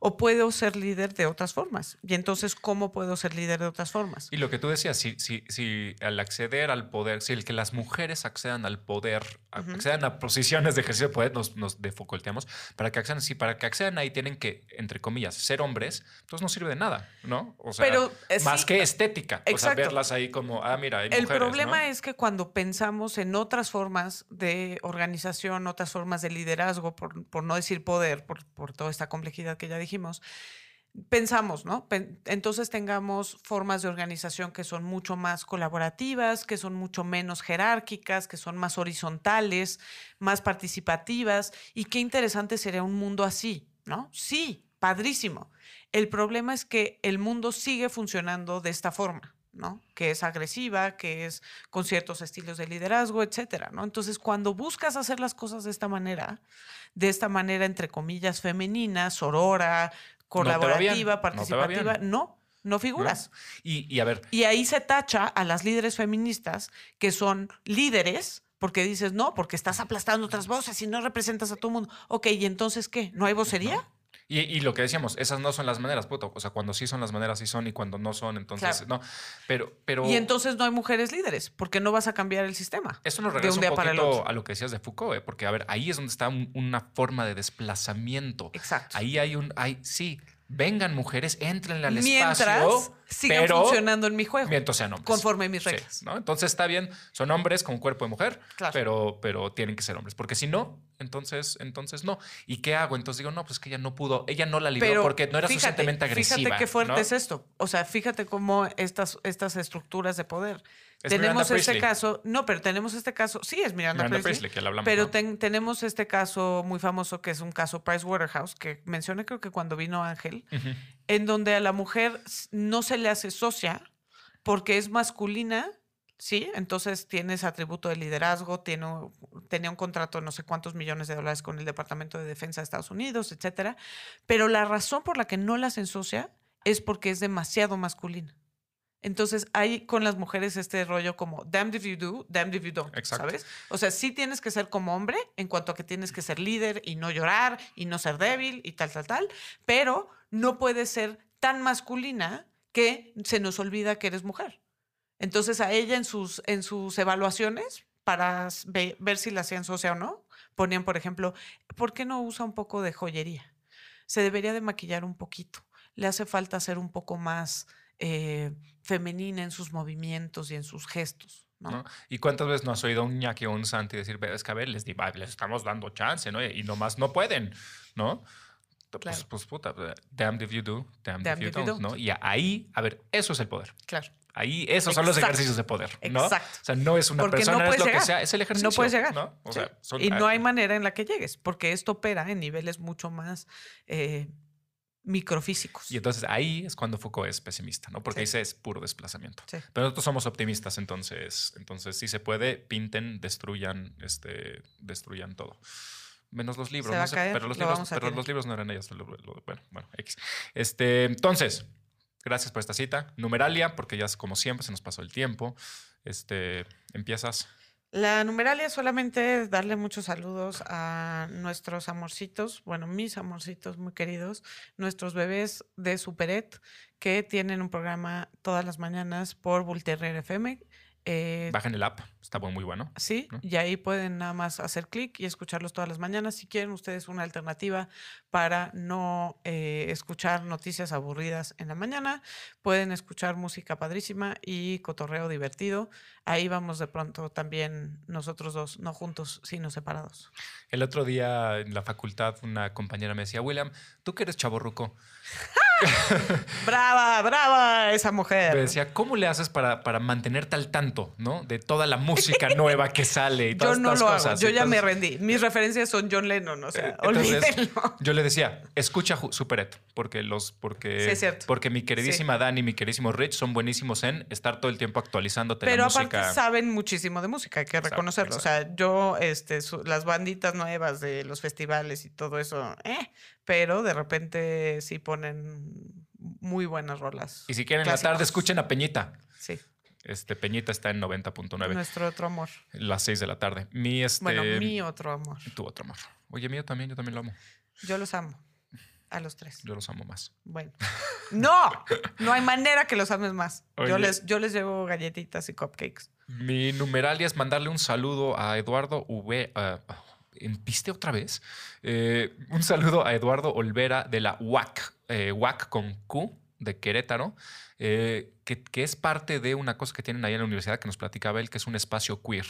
Speaker 4: ¿O puedo ser líder de otras formas? Y entonces, ¿cómo puedo ser líder de otras formas?
Speaker 3: Y lo que tú decías, si, si, si al acceder al poder, si el que las mujeres accedan al poder, accedan a posiciones de ejercicio de poder, nos, nos defoculteamos, para que accedan, si para que accedan ahí tienen que, entre comillas, ser hombres, entonces no sirve de nada, ¿no? O sea,
Speaker 4: Pero, eh,
Speaker 3: más
Speaker 4: sí,
Speaker 3: que estética. O sea, verlas ahí como, ah, mira, hay
Speaker 4: El
Speaker 3: mujeres,
Speaker 4: problema
Speaker 3: ¿no?
Speaker 4: es que cuando pensamos en otras formas de organización, otras formas de liderazgo, por, por no decir poder, por, por toda esta complejidad que ya dijimos, pensamos, ¿no? Entonces tengamos formas de organización que son mucho más colaborativas, que son mucho menos jerárquicas, que son más horizontales, más participativas. Y qué interesante sería un mundo así, ¿no? Sí, padrísimo. El problema es que el mundo sigue funcionando de esta forma. ¿no? Que es agresiva, que es con ciertos estilos de liderazgo, etcétera, ¿no? Entonces, cuando buscas hacer las cosas de esta manera, de esta manera, entre comillas, femenina, sorora, colaborativa,
Speaker 3: no
Speaker 4: participativa, no, no figuras.
Speaker 3: ¿no? Y, y a ver,
Speaker 4: Y ahí se tacha a las líderes feministas que son líderes, porque dices, no, porque estás aplastando otras voces y no representas a todo el mundo. Ok, ¿y entonces qué? ¿No hay vocería?
Speaker 3: Y, y lo que decíamos, esas no son las maneras, puto. O sea, cuando sí son las maneras, sí son, y cuando no son, entonces
Speaker 4: Claro.
Speaker 3: no. Pero, pero
Speaker 4: Y entonces no hay mujeres líderes, porque no vas a cambiar el sistema.
Speaker 3: eso nos
Speaker 4: de
Speaker 3: regresa
Speaker 4: un
Speaker 3: un, poquito a lo que decías de Foucault, ¿eh? porque a ver, ahí es donde está un- una forma de desplazamiento.
Speaker 4: Exacto.
Speaker 3: Ahí hay un, hay, sí, vengan mujeres, entrenle al
Speaker 4: Mientras
Speaker 3: espacio,
Speaker 4: sigan
Speaker 3: pero
Speaker 4: funcionando en mi juego.
Speaker 3: mientras sean hombres.
Speaker 4: Conforme mis
Speaker 3: Sí,
Speaker 4: reglas.
Speaker 3: ¿no? Entonces está bien, son hombres con cuerpo de mujer,
Speaker 4: Claro.
Speaker 3: pero, pero tienen que ser hombres, porque si no, entonces, entonces no. ¿Y qué hago? Entonces digo, no, pues que ella no pudo, ella no la libró
Speaker 4: Pero
Speaker 3: porque no era
Speaker 4: fíjate,
Speaker 3: suficientemente agresiva.
Speaker 4: Fíjate qué fuerte
Speaker 3: ¿no?
Speaker 4: es esto. O sea, fíjate cómo estas, estas estructuras de poder
Speaker 3: Es
Speaker 4: tenemos
Speaker 3: Miranda
Speaker 4: este
Speaker 3: Priestley.
Speaker 4: caso, no, pero tenemos este caso, sí es Miranda,
Speaker 3: Miranda
Speaker 4: Priestley,
Speaker 3: Priestley, que la hablamos.
Speaker 4: pero
Speaker 3: ¿no?
Speaker 4: ten- tenemos este caso muy famoso que es un caso Pricewaterhouse, que mencioné creo que cuando vino Ángel, en donde a la mujer no se le hace socia porque es masculina, ¿sí? Entonces tiene ese atributo de liderazgo, tiene, tenía un contrato de no sé cuántos millones de dólares con el Departamento de Defensa de Estados Unidos, etcétera. Pero la razón por la que no la hacen socia es porque es demasiado masculina. Entonces hay con las mujeres este rollo como damned if you do, damned if you don't,
Speaker 3: Exacto.
Speaker 4: ¿sabes? O sea, sí tienes que ser como hombre en cuanto a que tienes que ser líder y no llorar y no ser débil y tal, tal, tal, pero no puedes ser tan masculina que se nos olvida que eres mujer. Entonces a ella en sus, en sus evaluaciones, para ve- ver si la hacían socia o no, ponían, por ejemplo, ¿por qué no usa un poco de joyería? Se debería de maquillar un poquito. Le hace falta ser un poco más eh, femenina en sus movimientos y en sus gestos. ¿no?
Speaker 3: ¿no? ¿Y cuántas veces no has oído a un ñaki o un santi decir, "Ve, es que a ver, les, les estamos dando chance, ¿no? Y nomás no pueden, ¿no? Pues,
Speaker 4: Claro.
Speaker 3: pues puta, damned if you do, damned,
Speaker 4: Damned
Speaker 3: if you
Speaker 4: if you
Speaker 3: don't. Y ahí, a ver, eso es el poder.
Speaker 4: Claro.
Speaker 3: Ahí, esos son los ejercicios de poder, ¿no?
Speaker 4: Exacto.
Speaker 3: O sea, no es una
Speaker 4: Porque
Speaker 3: persona,
Speaker 4: no
Speaker 3: es lo que sea, es el ejercicio.
Speaker 4: No puedes llegar.
Speaker 3: ¿no? O
Speaker 4: Sí.
Speaker 3: sea, son-
Speaker 4: y no hay manera en la que llegues, porque esto opera en niveles mucho más eh, microfísicos.
Speaker 3: Y entonces ahí es cuando Foucault es pesimista, ¿no? Porque
Speaker 4: Sí.
Speaker 3: dice es puro desplazamiento.
Speaker 4: Sí.
Speaker 3: Pero nosotros somos optimistas, entonces, entonces sí se puede, pinten, destruyan, este, destruyan todo. Menos los libros, no sé, pero los
Speaker 4: lo
Speaker 3: libros, pero los libros no eran lo- lo- bueno, bueno, X. Este, entonces, gracias por esta cita. Numeralia, porque ya es como siempre, se nos pasó el tiempo. Este, empiezas.
Speaker 4: La numeralia solamente es darle muchos saludos a nuestros amorcitos, bueno, mis amorcitos muy queridos, nuestros bebés de Superet, que tienen un programa todas las mañanas por Volterrer FM. eh,
Speaker 3: Bajen el app, está muy, bueno.
Speaker 4: Sí,
Speaker 3: ¿no?
Speaker 4: y ahí pueden nada más hacer clic y escucharlos todas las mañanas. Si quieren ustedes una alternativa para no eh, escuchar noticias aburridas en la mañana, pueden escuchar música padrísima y cotorreo divertido. Ahí vamos de pronto también nosotros dos, no juntos, sino separados.
Speaker 3: El otro día en la facultad una compañera me decía, William, tú que eres chaborruco,
Speaker 4: ¡Brava, brava esa mujer!
Speaker 3: me decía, ¿cómo le haces para, para mantenerte al tanto, ¿no? De toda la música nueva que sale y
Speaker 4: Yo
Speaker 3: todas
Speaker 4: no
Speaker 3: estas
Speaker 4: lo
Speaker 3: cosas.
Speaker 4: hago, yo ya me rendí. Mis referencias son John Lennon, o sea,
Speaker 3: eh, entonces,
Speaker 4: olvídenlo.
Speaker 3: Yo le decía, escucha Superet, porque los, porque,
Speaker 4: Sí,
Speaker 3: porque mi queridísima Dani y mi queridísimo Rich son buenísimos en estar todo el tiempo actualizándote
Speaker 4: Pero
Speaker 3: la
Speaker 4: aparte
Speaker 3: música.
Speaker 4: saben muchísimo de música, hay que reconocerlo. O sea, yo, este, su- las banditas nuevas de los festivales y todo eso, eh, pero de repente sí ponen muy buenas rolas.
Speaker 3: Y si quieren en la tarde, escuchen a Peñita.
Speaker 4: Sí,
Speaker 3: Este, Peñita está en 90.9,
Speaker 4: nuestro otro amor.
Speaker 3: las 6 de la tarde. Mi, este,
Speaker 4: Bueno, mi otro amor.
Speaker 3: Tu otro amor. Oye, mío también, yo también lo amo.
Speaker 4: Yo los amo. A los tres.
Speaker 3: Yo los amo más.
Speaker 4: Bueno. ¡No! No hay manera que los ames más. Yo les, yo les llevo galletitas y cupcakes.
Speaker 3: Mi numeralia es mandarle un saludo a Eduardo V. ah, ¿En piste otra vez? Eh, un saludo a Eduardo Olvera de la UAC, eh, UAC con Q de Querétaro, eh, que, que es parte de una cosa que tienen ahí en la universidad que nos platicaba él, que es un espacio queer.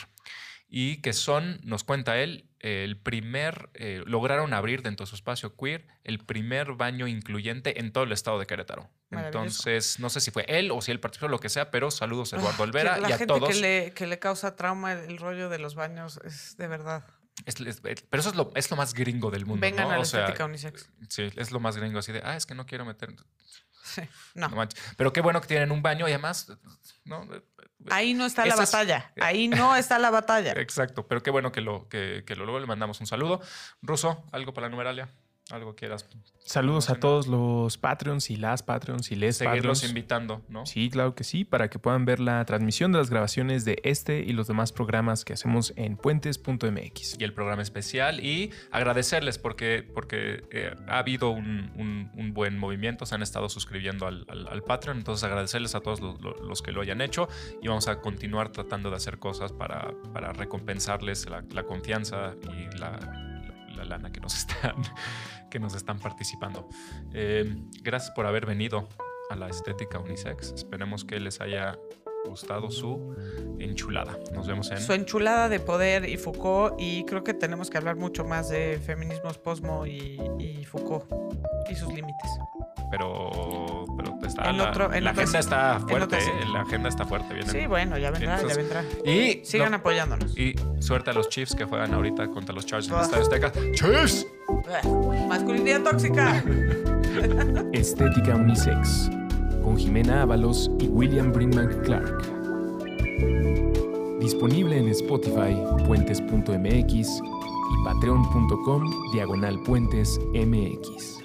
Speaker 3: Y que son, nos cuenta él, el primer, eh, lograron abrir dentro de su espacio queer el primer baño incluyente en todo el estado de Querétaro. Entonces, no sé si fue él o si él participó, lo que sea, pero saludos a Eduardo
Speaker 4: Ah,
Speaker 3: Olvera
Speaker 4: la
Speaker 3: y a
Speaker 4: gente
Speaker 3: todos.
Speaker 4: que le, que le causa trauma el, el rollo de los baños es de verdad.
Speaker 3: Es- es- pero eso es lo, es lo más gringo del mundo.
Speaker 4: Vengan
Speaker 3: ¿no?
Speaker 4: a la
Speaker 3: O sea,
Speaker 4: unisex.
Speaker 3: Sí, es lo más gringo, así de, ah, es que no quiero meter.
Speaker 4: Sí. No.
Speaker 3: no. Pero qué bueno que tienen un baño y además, ¿no?
Speaker 4: Ahí no está la batalla. Ahí no está la batalla.
Speaker 3: Exacto, pero qué bueno que lo, que, que lo luego le mandamos un saludo. Ruso, algo para la numeralia, algo quieras
Speaker 1: Saludos a todos los Patreons y las Patreons y les
Speaker 3: seguirlos
Speaker 1: Patreons.
Speaker 3: invitando, ¿no?
Speaker 1: Sí, claro que sí, para que puedan ver la transmisión de las grabaciones de este y los demás programas que hacemos en puentes.mx.
Speaker 3: y el programa especial y agradecerles porque, porque eh, ha habido un, un- un buen movimiento, se han estado suscribiendo al, al- al Patreon, entonces agradecerles a todos los, los- los que lo hayan hecho y vamos a continuar tratando de hacer cosas para, para recompensarles la, la confianza y la, la lana que nos están, que nos están participando. Eh, gracias por haber venido a la estética unisex, esperemos que les haya gustado su enchulada. Nos vemos en...
Speaker 4: Su enchulada de poder y Foucault, y creo que tenemos que hablar mucho más de feminismos posmo y, y Foucault y sus límites.
Speaker 3: Pero, pero está
Speaker 4: En
Speaker 3: la,
Speaker 4: otro- en
Speaker 3: la
Speaker 4: otro-
Speaker 3: agenda está fuerte,
Speaker 4: otro sí.
Speaker 3: La agenda está fuerte. vienen-
Speaker 4: Sí, bueno, ya vendrá, ya vendrá.
Speaker 3: Y,
Speaker 4: Sigan
Speaker 3: no,
Speaker 4: apoyándonos.
Speaker 3: y suerte a los Chiefs que juegan ahorita contra los Chargers en el
Speaker 4: Ah.
Speaker 3: Estadio Azteca. ¡Chiefs!
Speaker 4: Masculinidad tóxica.
Speaker 1: Estética Unisex, con Jimena Ábalos y William Brinkman Clark. Disponible en Spotify, puentes.mx y patreon.com diagonal puentes mx.